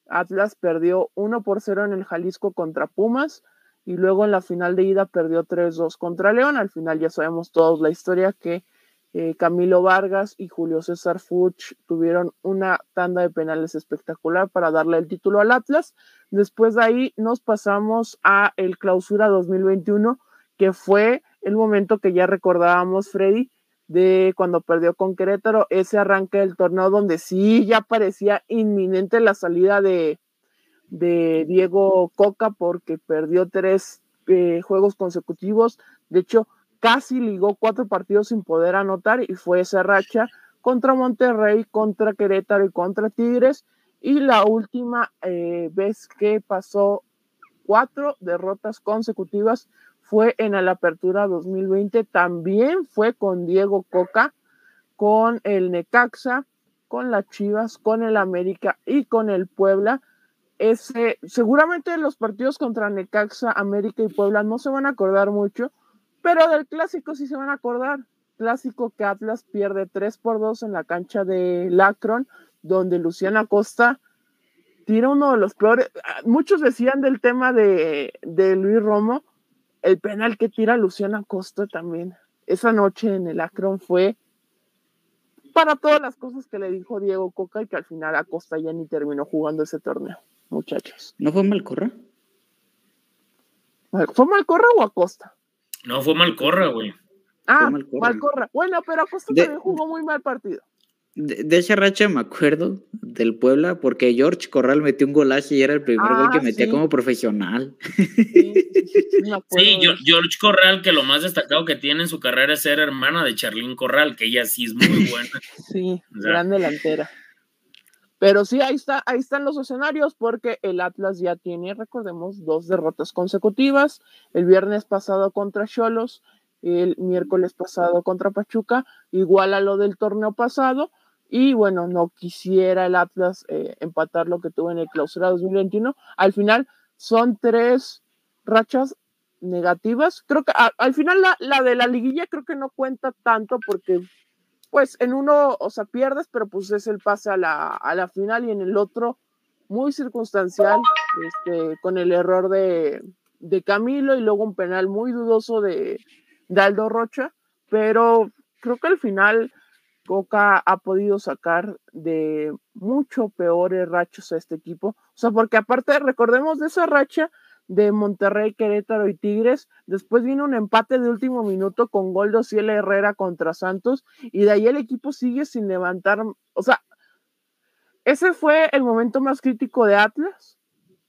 Atlas perdió 1 por 0 en el Jalisco contra Pumas y luego en la final de ida perdió 3-2 contra León. Al final ya sabemos todos la historia que eh, Camilo Vargas y Julio César Fuch tuvieron una tanda de penales espectacular para darle el título al Atlas. Después de ahí nos pasamos a el clausura 2021 que fue el momento que ya recordábamos, Freddy, de cuando perdió con Querétaro, ese arranque del torneo donde sí ya parecía inminente la salida de, Diego Coca porque perdió tres eh, juegos consecutivos. De hecho, casi ligó cuatro partidos sin poder anotar y fue esa racha contra Monterrey, contra Querétaro y contra Tigres. Y la última eh, vez que pasó cuatro derrotas consecutivas fue en la apertura 2020, también fue con Diego Coca, con el Necaxa, con las Chivas, con el América y con el Puebla. Ese, seguramente los partidos contra Necaxa, América y Puebla no se van a acordar mucho, pero del clásico sí se van a acordar. Clásico que Atlas pierde 3 por 2 en la cancha de Lacron, donde Luciana Costa tira uno de los peores. Muchos decían del tema de, de Luis Romo, el penal que tira Luciana Costa también. Esa noche en el Akron fue para todas las cosas que le dijo Diego Coca y que al final Acosta ya ni terminó jugando ese torneo, muchachos. ¿No fue Malcorra? ¿Fue Malcorra o Acosta? No, fue Malcorra, güey. Ah, Malcorra. Bueno, pero Acosta también jugó muy mal partido. De, esa racha me acuerdo del Puebla porque George Corral metió un golazo y era el primer gol que ah, metía como profesional. Sí, George Corral, que lo más destacado que tiene en su carrera es ser hermana de Charlín Corral, que ella sí es muy buena. sí, gran delantera. Pero sí, ahí está, ahí están los escenarios porque el Atlas ya tiene, recordemos, dos derrotas consecutivas. El viernes pasado contra Cholos, el miércoles pasado contra Pachuca, igual a lo del torneo pasado. Y bueno, no quisiera el Atlas eh, empatar lo que tuvo en el clausura 2021. Al final son tres rachas negativas. Creo que al final la, la, de la liguilla creo que no cuenta tanto porque pues en uno, o sea, pierdes, pero pues es el pase a la, a la final y en el otro muy circunstancial, este, con el error de, de Camilo y luego un penal muy dudoso de, de Aldo Rocha, pero creo que al final Coca ha podido sacar de mucho peores rachos a este equipo. O sea, porque aparte, recordemos de esa racha de Monterrey, Querétaro y Tigres, después vino un empate de último minuto con gol de Ciel Herrera contra Santos, y de ahí el equipo sigue sin levantar. O sea, ese fue el momento más crítico de Atlas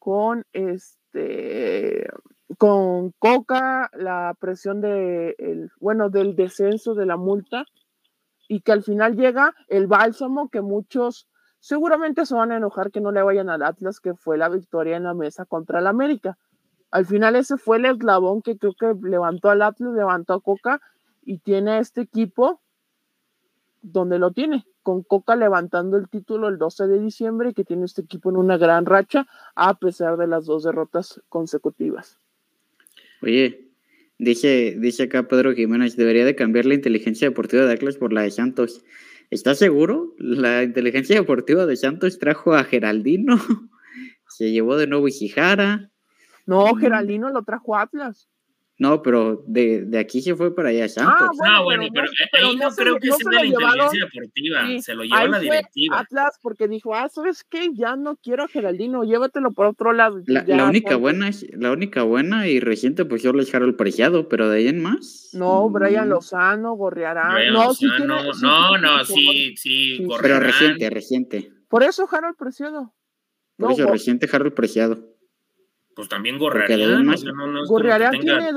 con este con Coca, la presión de el, bueno, del descenso de la multa y que al final llega el bálsamo que muchos seguramente se van a enojar que no le vayan al Atlas, que fue la victoria en la mesa contra el América. Al final ese fue el eslabón que creo que levantó al Atlas, levantó a Coca y tiene este equipo donde lo tiene, con Coca levantando el título el 12 de diciembre y que tiene este equipo en una gran racha a pesar de las dos derrotas consecutivas. Oye, dice, dice acá Pedro Jiménez, debería de cambiar la inteligencia deportiva de Atlas por la de Santos. ¿Estás seguro? La inteligencia deportiva de Santos trajo a Geraldino, se llevó de nuevo Ijijara. No, mm. Geraldino lo trajo Atlas. No, pero de, de, aquí se fue para allá ah, Santos. Ah, bueno, no, bueno, pero, ahí no, creo que sea la inteligencia deportiva, se lo llevó la directiva. Atlas porque dijo, ah, ¿sabes qué? Ya no quiero a Geraldino, llévatelo por otro lado. La, la única buena, la única buena y reciente, pues yo le el Preciado, pero de ahí en más. No, Brian Lozano, Gorriarán. no, sí tiene, no, no, sí, sí, Pero reciente, reciente. Por eso Harold Preciado. Por eso reciente Harold Preciado pues también Gorrearán. No, tiene,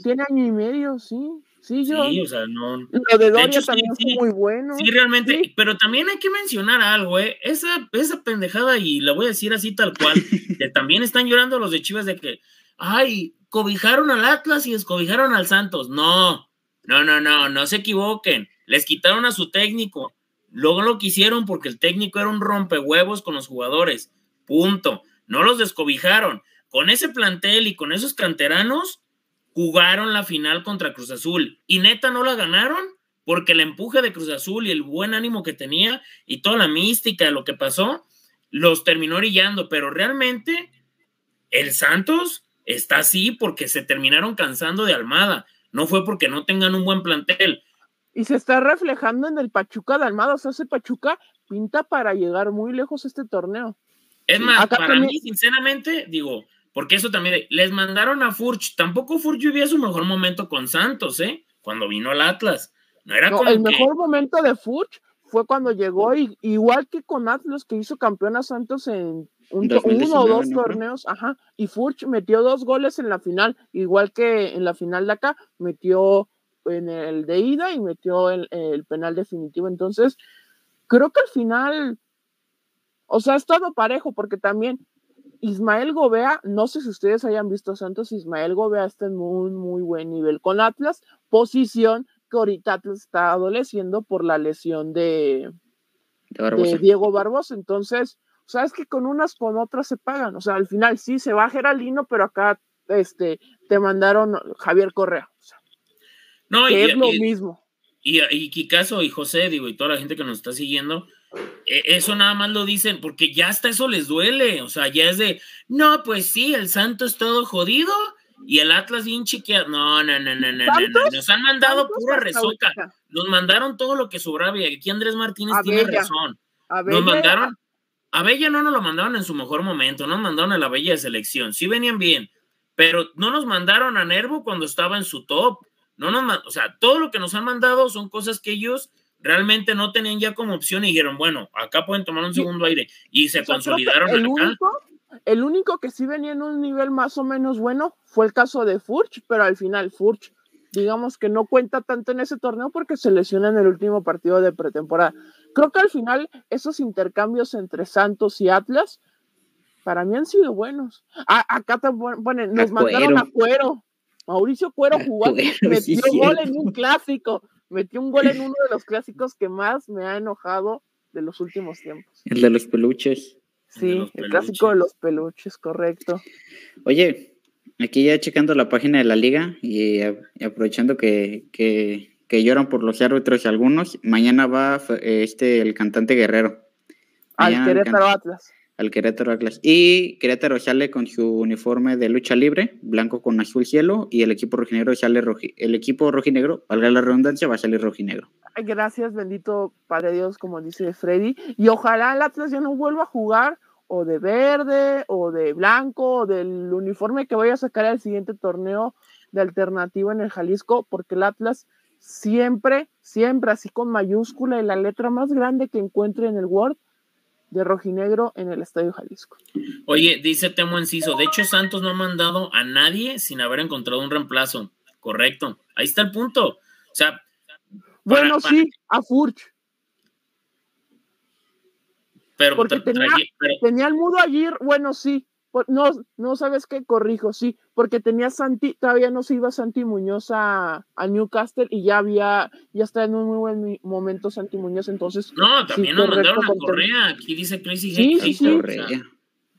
tiene año y medio, sí. Sí, yo. Sí, o sea, no. Lo de Doria también fue muy bueno. Sí, realmente, pero también hay que mencionar algo, ¿eh? Esa, esa pendejada, y la voy a decir así tal cual, que también están llorando los de Chivas de que, ay, cobijaron al Atlas y descobijaron al Santos. No, no, no, no, no se equivoquen. Les quitaron a su técnico. Luego lo quisieron porque el técnico era un rompehuevos con los jugadores. Punto. No los descobijaron con ese plantel y con esos canteranos, jugaron la final contra Cruz Azul. Y neta no la ganaron porque el empuje de Cruz Azul y el buen ánimo que tenía y toda la mística de lo que pasó, los terminó orillando. Pero realmente el Santos está así porque se terminaron cansando de Almada. No fue porque no tengan un buen plantel. Y se está reflejando en el Pachuca de Almada. O sea, ese Pachuca pinta para llegar muy lejos este torneo. Es más, para mí, sinceramente, digo, porque eso también, les mandaron a Furch. Tampoco Furch vivía su mejor momento con Santos, ¿eh? Cuando vino al Atlas. No era El mejor momento de Furch fue cuando llegó, y, igual que con Atlas, que hizo campeón a Santos en uno o dos torneos, ajá, y Furch metió dos goles en la final, igual que en la final de acá, metió en el de ida y metió el, el penal definitivo. Entonces, creo que al final, o sea, es todo parejo, porque también Ismael Gobea, no sé si ustedes hayan visto Santos, Ismael Gobea está en muy, muy buen nivel con Atlas, posición que ahorita Atlas está adoleciendo por la lesión de, Diego Barbosa. Entonces, sabes que con unas con otras se pagan. O sea, al final sí se va Geraldino, pero acá este, te mandaron Javier Correa. no, que es lo mismo. Y, y Kikazo y José, digo, y toda la gente que nos está siguiendo, eso nada más lo dicen porque ya hasta eso les duele. O sea, ya es de, no, pues sí, el Santo es todo jodido y el Atlas bien chiqueado. No, no, no, no, no, no, Nos han mandado pura resoca. Nos mandaron todo lo que sobraba y aquí Andrés Martínez tiene razón. Nos mandaron. A Bella no nos lo mandaron en su mejor momento, nos mandaron a la Bella de selección. Sí venían bien, pero no nos mandaron a Nervo cuando estaba en su top. No nos, o sea, todo lo que nos han mandado son cosas que ellos realmente no tenían ya como opción y dijeron, bueno, acá pueden tomar un segundo aire y se consolidaron el Único, el único que sí venía en un nivel más o menos bueno fue el caso de Furch, pero al final Furch, digamos que no cuenta tanto en ese torneo porque se lesiona en el último partido de pretemporada. Creo que al final esos intercambios entre Santos y Atlas para mí han sido buenos. Ah, acá te bueno, nos mandaron a Cuero. Mauricio Cuero jugó, metió gol en un clásico metió un gol en uno de los clásicos que más me ha enojado de los últimos tiempos. El de los peluches. Sí, el clásico de los peluches, correcto. Oye, aquí ya checando la página de la liga y, aprovechando que, lloran por los árbitros algunos, mañana va este el cantante Guerrero. Al Querétaro Atlas al Querétaro Atlas. Y Querétaro sale con su uniforme de lucha libre, blanco con azul cielo, y el equipo rojinegro sale roji, el equipo rojinegro, valga la redundancia, va a salir rojinegro. Gracias, bendito Padre Dios, como dice Freddy. Y ojalá el Atlas ya no vuelva a jugar o de verde, o de blanco, o del uniforme que vaya a sacar al siguiente torneo de alternativo en el Jalisco, porque el Atlas siempre, siempre así con mayúscula y la letra más grande que encuentre en el Word, de rojinegro en el Estadio Jalisco. Oye, dice Temo Enciso, de hecho Santos no ha mandado a nadie sin haber encontrado un reemplazo. Correcto, ahí está el punto. O sea, bueno, sí, a Furch. Pero, Porque tenía, tenía el mudo allí, bueno, sí, no, no sabes qué, corrijo, sí, porque tenía Santi, todavía no se iba Santi Muñoz a, Newcastle y ya había, ya está en un muy buen momento Santi Muñoz, entonces. No, también nos mandaron a Correa, aquí dice Crazy sí, sí, sí.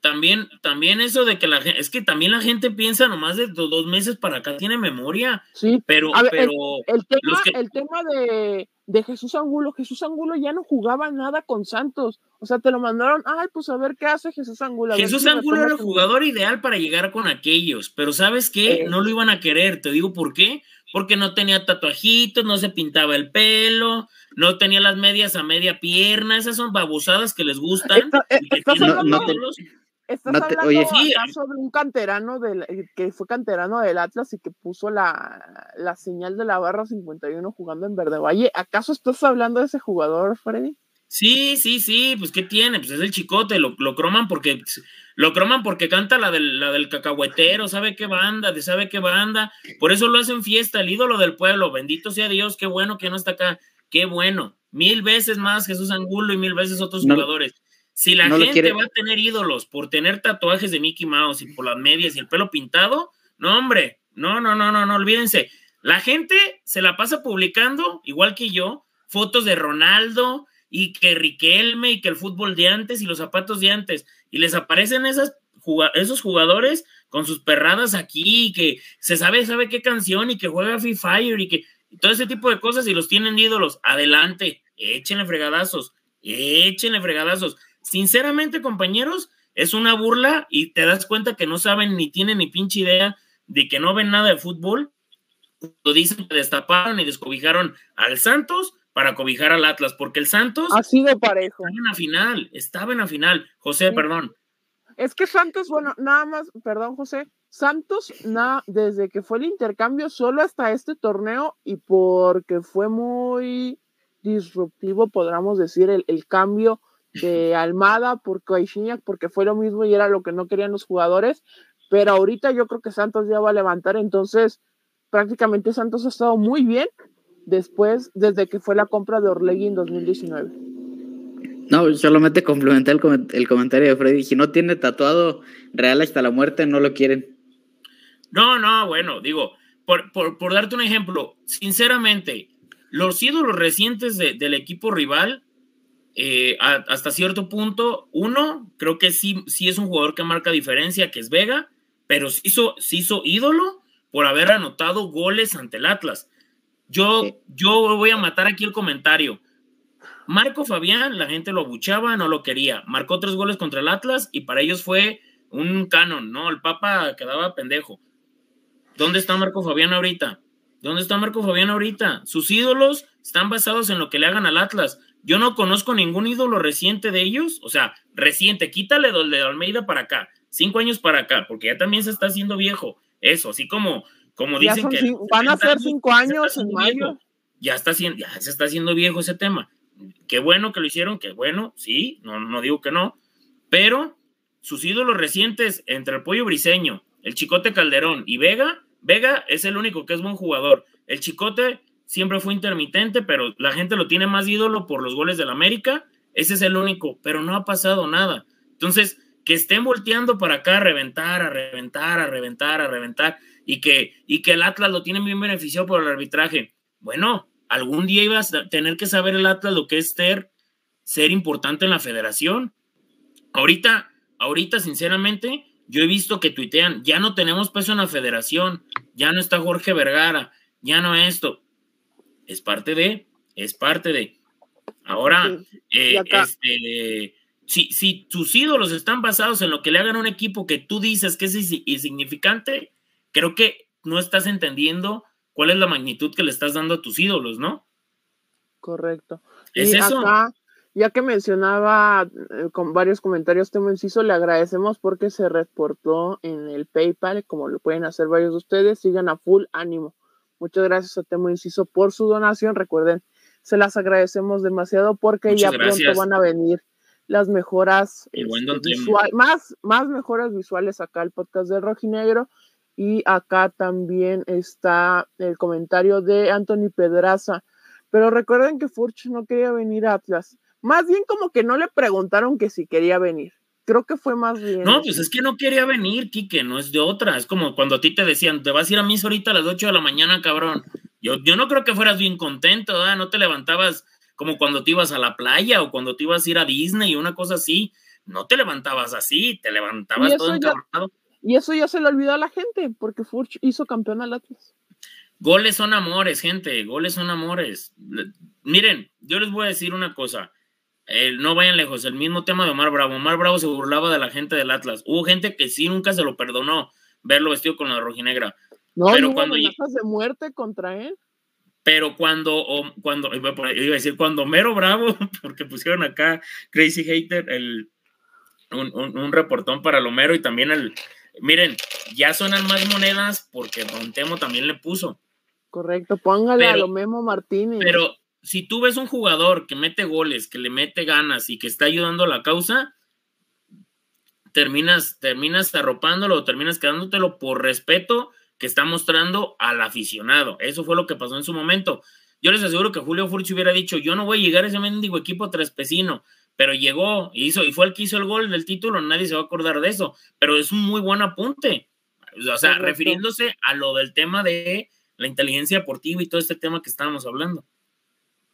también, también eso de que la gente, es que también la gente piensa nomás de dos meses para acá tiene memoria. Sí, pero, pero el, tema, el tema de de Jesús Angulo. Jesús Angulo ya no jugaba nada con Santos. O sea, te lo mandaron, ay, pues a ver qué hace Jesús Angulo. Jesús Angulo era el jugador ideal para llegar con aquellos, pero ¿sabes qué? No lo iban a querer. Te digo por qué. Porque no tenía tatuajitos, no se pintaba el pelo, no tenía las medias a media pierna. Esas son babosadas que les gustan. Estás hablando oye, de un canterano del, eh, que fue canterano del Atlas y que puso la, la, señal de la barra 51 jugando en Verde Valle. ¿Acaso estás hablando de ese jugador, Freddy? Sí, sí, sí, pues ¿qué tiene? Pues es el chicote, lo, lo croman porque lo croman porque canta la del, la del cacahuetero, sabe qué banda, de sabe qué banda, por eso lo hacen fiesta, el ídolo del pueblo, bendito sea Dios, qué bueno que no está acá, qué bueno, mil veces más Jesús Angulo y mil veces otros jugadores. Si la gente va a tener ídolos por tener tatuajes de Mickey Mouse y por las medias y el pelo pintado, no, hombre, no, no, no, no, no, olvídense. La gente se la pasa publicando, igual que yo, fotos de Ronaldo y que Riquelme y que el fútbol de antes y los zapatos de antes. Y les aparecen esas, esos jugadores con sus perradas aquí y que se sabe, sabe qué canción y que juega Free Fire y que todo ese tipo de cosas y los tienen ídolos. Adelante, échenle fregadazos, échenle fregadazos. Sinceramente, compañeros, es una burla y te das cuenta que no saben ni tienen ni pinche idea de que no ven nada de fútbol. Lo dicen que destaparon y descobijaron al Santos para cobijar al Atlas, porque el Santos ha sido parejo. Estaba en la final, estaba en la final. José, perdón. Es que Santos, bueno, nada más, perdón, José, Santos, nada, desde que fue el intercambio, solo hasta este torneo y porque fue muy disruptivo, podríamos decir, el, el cambio de Almada por Caixinha, porque fue lo mismo y era lo que no querían los jugadores, pero ahorita yo creo que Santos ya va a levantar, entonces prácticamente Santos ha estado muy bien después, desde que fue la compra de Orlegui en 2019. No, solamente complementé el, el comentario de Freddy, si no tiene tatuado real hasta la muerte, no lo quieren. No, no, bueno, digo, por, por, darte un ejemplo, sinceramente, los ídolos recientes del equipo rival eh, hasta cierto punto, uno, creo que sí, sí es un jugador que marca diferencia, que es Vega, pero se hizo, hizo ídolo por haber anotado goles ante el Atlas. Yo, yo voy a matar aquí el comentario. Marco Fabián, la gente lo abuchaba, no lo quería. Marcó tres goles contra el Atlas y para ellos fue un canon, ¿no? El Papa quedaba pendejo. ¿Dónde está Marco Fabián ahorita? ¿Dónde está Marco Fabián ahorita? Sus ídolos están basados en lo que le hagan al Atlas. Yo no conozco ningún ídolo reciente de ellos, o sea, reciente, quítale de Almeida para acá, cinco años para acá, porque ya también se está haciendo viejo. Eso, así como, como dicen que. van a ser cinco años en mayo. Ya, está, ya se está haciendo viejo ese tema. Qué bueno que lo hicieron, qué bueno, sí, no, no digo que no, pero sus ídolos recientes entre el Pollo Briseño, el Chicote Calderón y Vega, Vega es el único que es buen jugador. El Chicote siempre fue intermitente, pero la gente lo tiene más ídolo por los goles del América. Ese es el único, pero no ha pasado nada. Entonces, que estén volteando para acá a reventar, a reventar, a reventar, a reventar, y que, y que el Atlas lo tiene bien beneficiado por el arbitraje. Bueno, algún día ibas a tener que saber el Atlas lo que es ser, ser importante en la federación. Ahorita, ahorita, sinceramente, yo he visto que tuitean, ya no tenemos peso en la federación, ya no está Jorge Vergara, ya no esto. Es parte de, es parte de. Ahora, eh, este, si, si tus ídolos están basados en lo que le hagan a un equipo que tú dices que es insignificante, creo que no estás entendiendo cuál es la magnitud que le estás dando a tus ídolos, ¿no? Correcto. ¿Es eso? Acá, ya que mencionaba eh, con varios comentarios Temo Inciso, le agradecemos porque se reportó en el PayPal, como lo pueden hacer varios de ustedes, sigan a full ánimo. Muchas gracias a Temo Inciso por su donación. Recuerden, se las agradecemos demasiado porque ya pronto van a venir las mejoras este, más, más mejoras visuales acá el podcast de Rojinegro y acá también está el comentario de Anthony Pedraza. Pero recuerden que Furch no quería venir a Atlas. Más bien como que no le preguntaron que si quería venir. Creo que fue más bien. No, pues es que no quería venir, Quique, no es de otra. Es como cuando a ti te decían, te vas a ir a mí ahorita a las 8 de la mañana, cabrón. Yo, yo no creo que fueras bien contento, ¿verdad? No te levantabas como cuando te ibas a la playa o cuando te ibas a ir a Disney o una cosa así. No te levantabas así, te levantabas todo encabronado. Y eso ya se le olvidó a la gente, porque Furch hizo campeón al Atlas. Goles son amores, gente, goles son amores. Miren, yo les voy a decir una cosa. No vayan lejos, el mismo tema de Omar Bravo. Omar Bravo se burlaba de la gente del Atlas. Hubo gente que sí nunca se lo perdonó verlo vestido con la rojinegra. No, pero cuando amenazas de muerte contra él. Pero cuando, cuando, iba a decir, cuando Mero Bravo, porque pusieron acá Crazy Hater, el, un, un, reportón para Lomero y también el, Miren, ya suenan más monedas porque Don Temo también le puso. Correcto, póngale a lo Martínez. Pero si tú ves un jugador que mete goles, que le mete ganas y que está ayudando a la causa, terminas, terminas arropándolo terminas quedándotelo por respeto que está mostrando al aficionado. Eso fue lo que pasó en su momento. Yo les aseguro que Julio Furchi hubiera dicho, yo no voy a llegar a ese mendigo equipo trespecino, pero llegó y hizo, y fue el que hizo el gol del título, nadie se va a acordar de eso, pero es un muy buen apunte. O sea, refiriéndose a lo del tema de la inteligencia deportiva y todo este tema que estábamos hablando.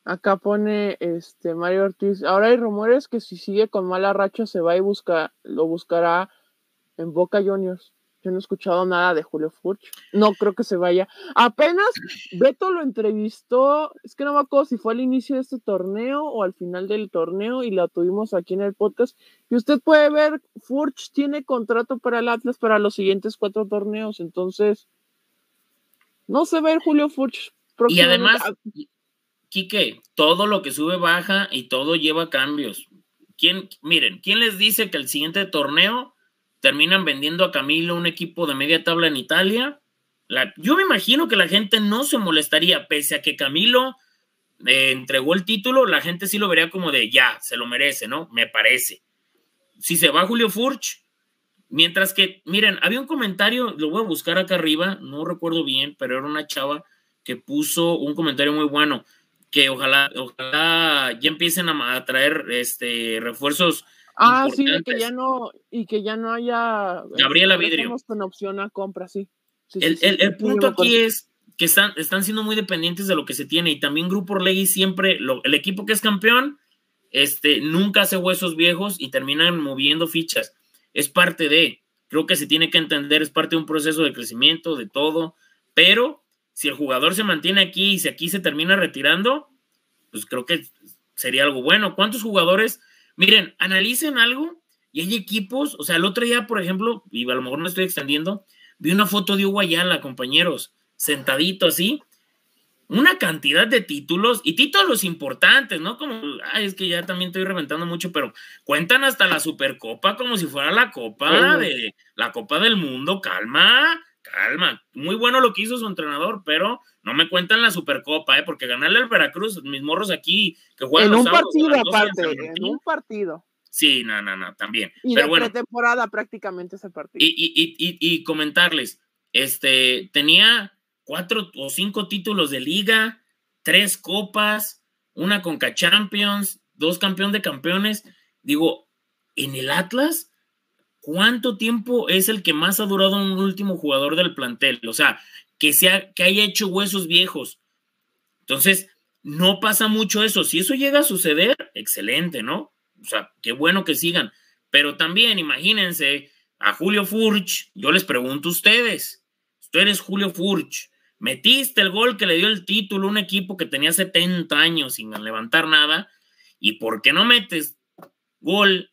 Acá pone este Mario Ortiz. Ahora hay rumores que si sigue con mala racha se va y busca, lo buscará en Boca Juniors. Yo no he escuchado nada de Julio Furch. No creo que se vaya. Apenas Beto lo entrevistó, es que no me acuerdo si fue al inicio de este torneo o al final del torneo y la tuvimos aquí en el podcast. Y usted puede ver, Furch tiene contrato para el Atlas para los siguientes cuatro torneos. Entonces, no se ve Julio Furch. Y además, Quique, todo lo que sube baja y todo lleva cambios. ¿Quién, miren, ¿quién les dice que el siguiente torneo terminan vendiendo a Camilo un equipo de media tabla en Italia. yo me imagino que la gente no se molestaría, pese a que Camilo eh, entregó el título, la gente sí lo vería como de ya, se lo merece, ¿no? Me parece. Si se va Julio Furch, mientras que, miren, había un comentario, lo voy a buscar acá arriba, no recuerdo bien, pero era una chava que puso un comentario muy bueno, que ojalá, ojalá ya empiecen a, traer este, refuerzos Ah, sí, que ya no, y que ya no haya. Eh, Gabriela Vidrio. con opción a compra, sí. el, punto aquí es que están, están siendo muy dependientes de lo que se tiene y también Grupo Orlegui siempre, el equipo que es campeón, este, nunca hace huesos viejos y terminan moviendo fichas. Es parte de, creo que se tiene que entender, es parte de un proceso de crecimiento, de todo, pero si el jugador se mantiene aquí y si aquí se termina retirando, pues creo que sería algo bueno. ¿Cuántos jugadores? Miren, analicen algo y hay equipos, o sea, el otro día, por ejemplo, y a lo mejor me estoy extendiendo, vi una foto de Hugo Ayala, compañeros, sentadito así, una cantidad de títulos y títulos importantes, ¿no? Como, ay, es que ya también estoy reventando mucho, pero cuentan hasta la Supercopa como si fuera la Copa de la Copa del Mundo, calma, calma. Muy bueno lo que hizo su entrenador, pero no me cuentan la Supercopa, ¿eh? Porque ganarle al Veracruz, mis morros aquí que juegan en un partido aparte, en un partido. Sí, no, no, no, también. Y pero de bueno, pretemporada prácticamente ese partido. Y, y, y, y, comentarles, este, tenía cuatro o cinco títulos de liga, tres copas, una Conca Champions, dos campeón de campeones. Digo, en el Atlas, ¿cuánto tiempo es el que más ha durado un último jugador del plantel? O sea, que, sea, que haya hecho huesos viejos. Entonces, no pasa mucho eso. Si eso llega a suceder, excelente, ¿no? O sea, qué bueno que sigan. Pero también, imagínense, a Julio Furch, yo les pregunto a ustedes, tú eres Julio Furch, Metiste el gol que le dio el título a un equipo que tenía 70 años sin levantar nada. ¿Y por qué no metes gol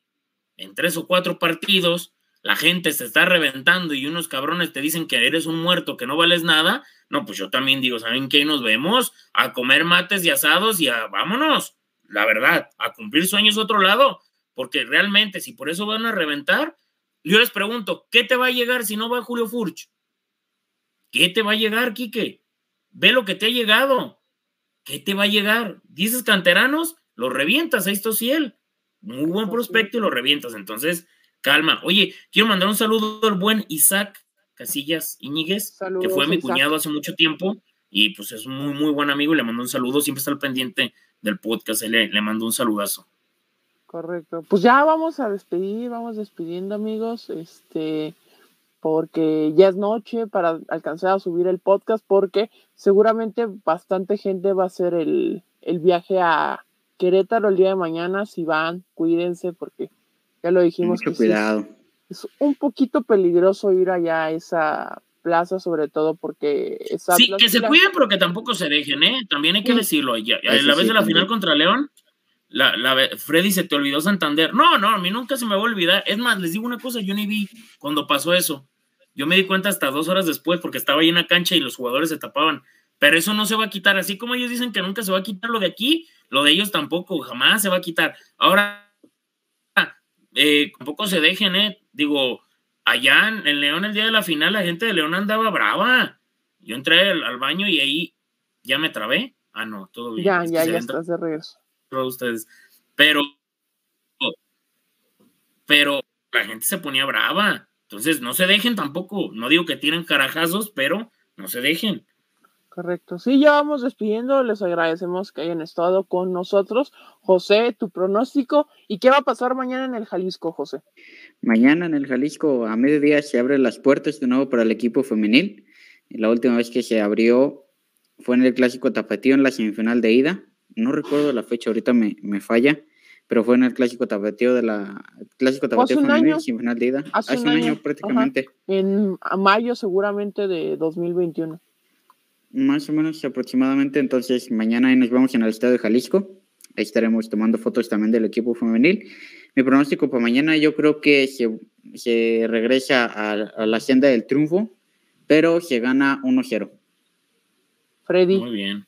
en tres o cuatro partidos? La gente se está reventando y unos cabrones te dicen que eres un muerto, que no vales nada. No, pues yo también digo, ¿saben qué? Nos vemos a comer mates y asados y a vámonos. La verdad, a cumplir sueños otro lado. Porque realmente, si por eso van a reventar, yo les pregunto, ¿qué te va a llegar si no va Julio Furch? ¿Qué te va a llegar, Quique? Ve lo que te ha llegado. ¿Qué te va a llegar? Dices canteranos, lo revientas, ahí está Ciel. Muy buen prospecto y lo revientas. Entonces, calma. Oye, quiero mandar un saludo al buen Isaac Casillas Iñiguez, que fue mi cuñado hace mucho tiempo y pues es muy, muy buen amigo y le mando un saludo. Siempre está al pendiente del podcast, le, le mando un saludazo. Correcto. Pues ya vamos a despedir, vamos despidiendo, amigos. Este porque ya es noche para alcanzar a subir el podcast, porque seguramente bastante gente va a hacer el, viaje a Querétaro el día de mañana. Si van, cuídense, porque ya lo dijimos. Mucho cuidado. Es, un poquito peligroso ir allá a esa plaza, sobre todo porque esa Sí, que se cuiden, pero que tampoco se dejen, ¿eh? También hay que decirlo. Ya, la vez de la final contra León, la, la, Freddy se te olvidó Santander. No, no, a mí nunca se me va a olvidar. Es más, les digo una cosa, yo ni vi cuando pasó eso. Yo me di cuenta hasta dos horas después porque estaba ahí en la cancha y los jugadores se tapaban. Pero eso no se va a quitar. Así como ellos dicen que nunca se va a quitar lo de aquí, lo de ellos tampoco, jamás se va a quitar. Ahora, eh, tampoco se dejen, ¿eh? Digo, allá en León, el día de la final, la gente de León andaba brava. Yo entré al, baño y ahí ya me trabé. Ah, no, todo bien. Ya, ya, ya estás de regreso. Ustedes. Pero, pero la gente se ponía brava. Entonces, no se dejen tampoco. No digo que tienen carajazos, pero no se dejen. Correcto. Sí, ya vamos despidiendo. Les agradecemos que hayan estado con nosotros. José, tu pronóstico. ¿Y qué va a pasar mañana en el Jalisco, José? Mañana en el Jalisco, a mediodía, se abren las puertas de nuevo para el equipo femenil. La última vez que se abrió fue en el Clásico Tapatío en la semifinal de ida. No recuerdo la fecha, ahorita me, me falla pero fue en el clásico tapatío de la clásico tapatío femenil sin final de ida. Hace, un, año, prácticamente. En mayo seguramente de 2021. Más o menos aproximadamente, entonces mañana ahí nos vamos en el estado de Jalisco. Ahí estaremos tomando fotos también del equipo femenil. Mi pronóstico para mañana yo creo que se, se regresa a, a, la senda del triunfo, pero se gana 1-0. Freddy. Muy bien.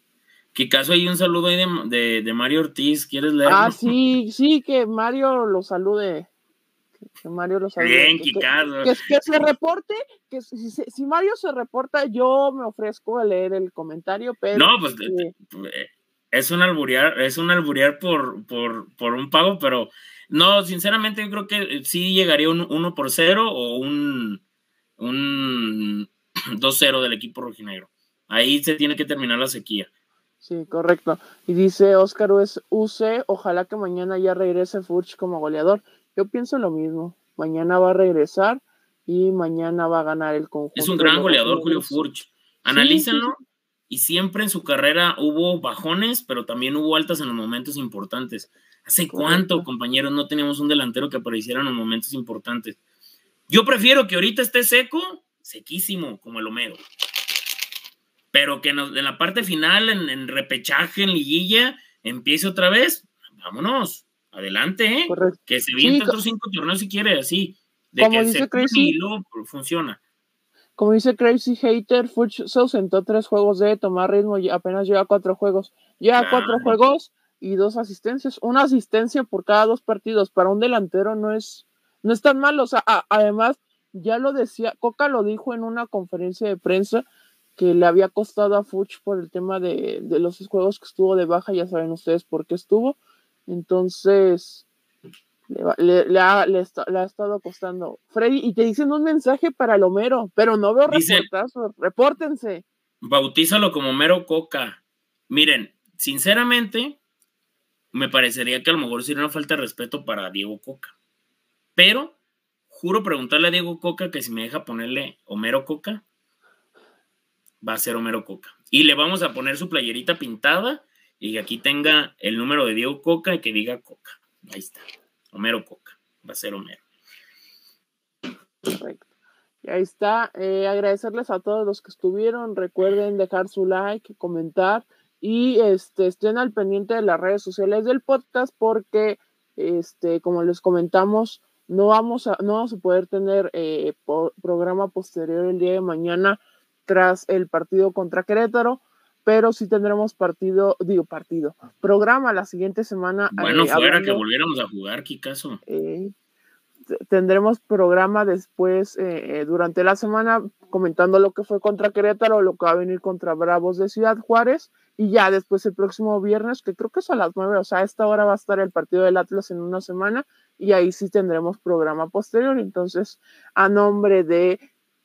Kikazo, hay un saludo ahí de, de, Mario Ortiz, ¿quieres leerlo? Ah, sí, sí, que Mario lo salude. Que Mario lo salude. Bien. Que, que, se reporte, que si, si, Mario se reporta, yo me ofrezco a leer el comentario, pero... No, pues eh, es un alburiar, es un alburiar por, por, por un pago, pero no, sinceramente yo creo que sí llegaría un 1 por 0 o un, un 2-0 del equipo rojinegro. Ahí se tiene que terminar la sequía. Sí, correcto. Y dice Oscar es UC, ojalá que mañana ya regrese Furch como goleador. Yo pienso lo mismo. Mañana va a regresar y mañana va a ganar el conjunto. Es un gran goleador, Julio Furch. Analícenlo. Y siempre en su carrera hubo bajones, pero también hubo altas en los momentos importantes. ¿Hace cuánto, compañeros, no teníamos un delantero que apareciera en los momentos importantes? Yo prefiero que ahorita esté seco, sequísimo, como el Homero pero que en la parte final, en, repechaje, en liguilla, empiece otra vez, vámonos, adelante, ¿eh? Que se vienen otros cinco torneos si quiere, así. De que se y luego funciona. Como dice Crazy Hater, Fuch se ausentó tres juegos de tomar ritmo y apenas lleva cuatro juegos. Lleva cuatro juegos y dos asistencias. Una asistencia por cada dos partidos. Para un delantero no es, no es tan malo. O sea, además, ya lo decía, Coca lo dijo en una conferencia de prensa que le había costado a Fuch por el tema de, de los juegos que estuvo de baja. Ya saben ustedes por qué estuvo. Entonces, le, ha, estado costando. Freddy, y te dicen un mensaje para el Homero, pero no veo reportazos. Repórtense. Bautízalo como Homero Coca. Miren, sinceramente, me parecería que a lo mejor sería una falta de respeto para Diego Coca. Pero, juro preguntarle a Diego Coca que si me deja ponerle Homero Coca, va a ser Homero Coca. Y le vamos a poner su playerita pintada y aquí tenga el número de Diego Coca y que diga Coca. Ahí está. Homero Coca. Va a ser Homero. Perfecto. Y ahí está. Eh, agradecerles a todos los que estuvieron. Recuerden dejar su like, comentar y este, estén al pendiente de las redes sociales del podcast porque, este, como les comentamos, no vamos a, no vamos a poder tener eh, programa posterior el día de mañana tras el partido contra Querétaro pero sí tendremos partido, digo partido, programa la siguiente semana. Bueno, eh, fuera que volviéramos a jugar, ¿qué caso? Eh, tendremos programa después, eh, durante la semana, comentando lo que fue contra Querétaro, lo que va a venir contra Bravos de Ciudad Juárez, y ya después el próximo viernes, que creo que es a las nueve, o sea, a esta hora va a estar el partido del Atlas en una semana, y ahí sí tendremos programa posterior. Entonces, a nombre de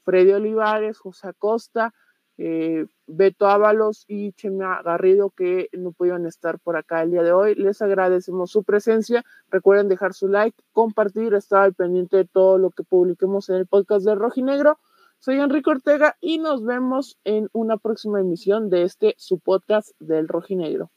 Freddy Olivares, José Acosta, eh, Beto Ábalos y Chema Garrido que no pudieron estar por acá el día de hoy. Les agradecemos su presencia. Recuerden dejar su like, compartir, estar al pendiente de todo lo que publiquemos en el podcast de Rojinegro. Soy Enrique Ortega y nos vemos en una próxima emisión de este su podcast del Rojinegro.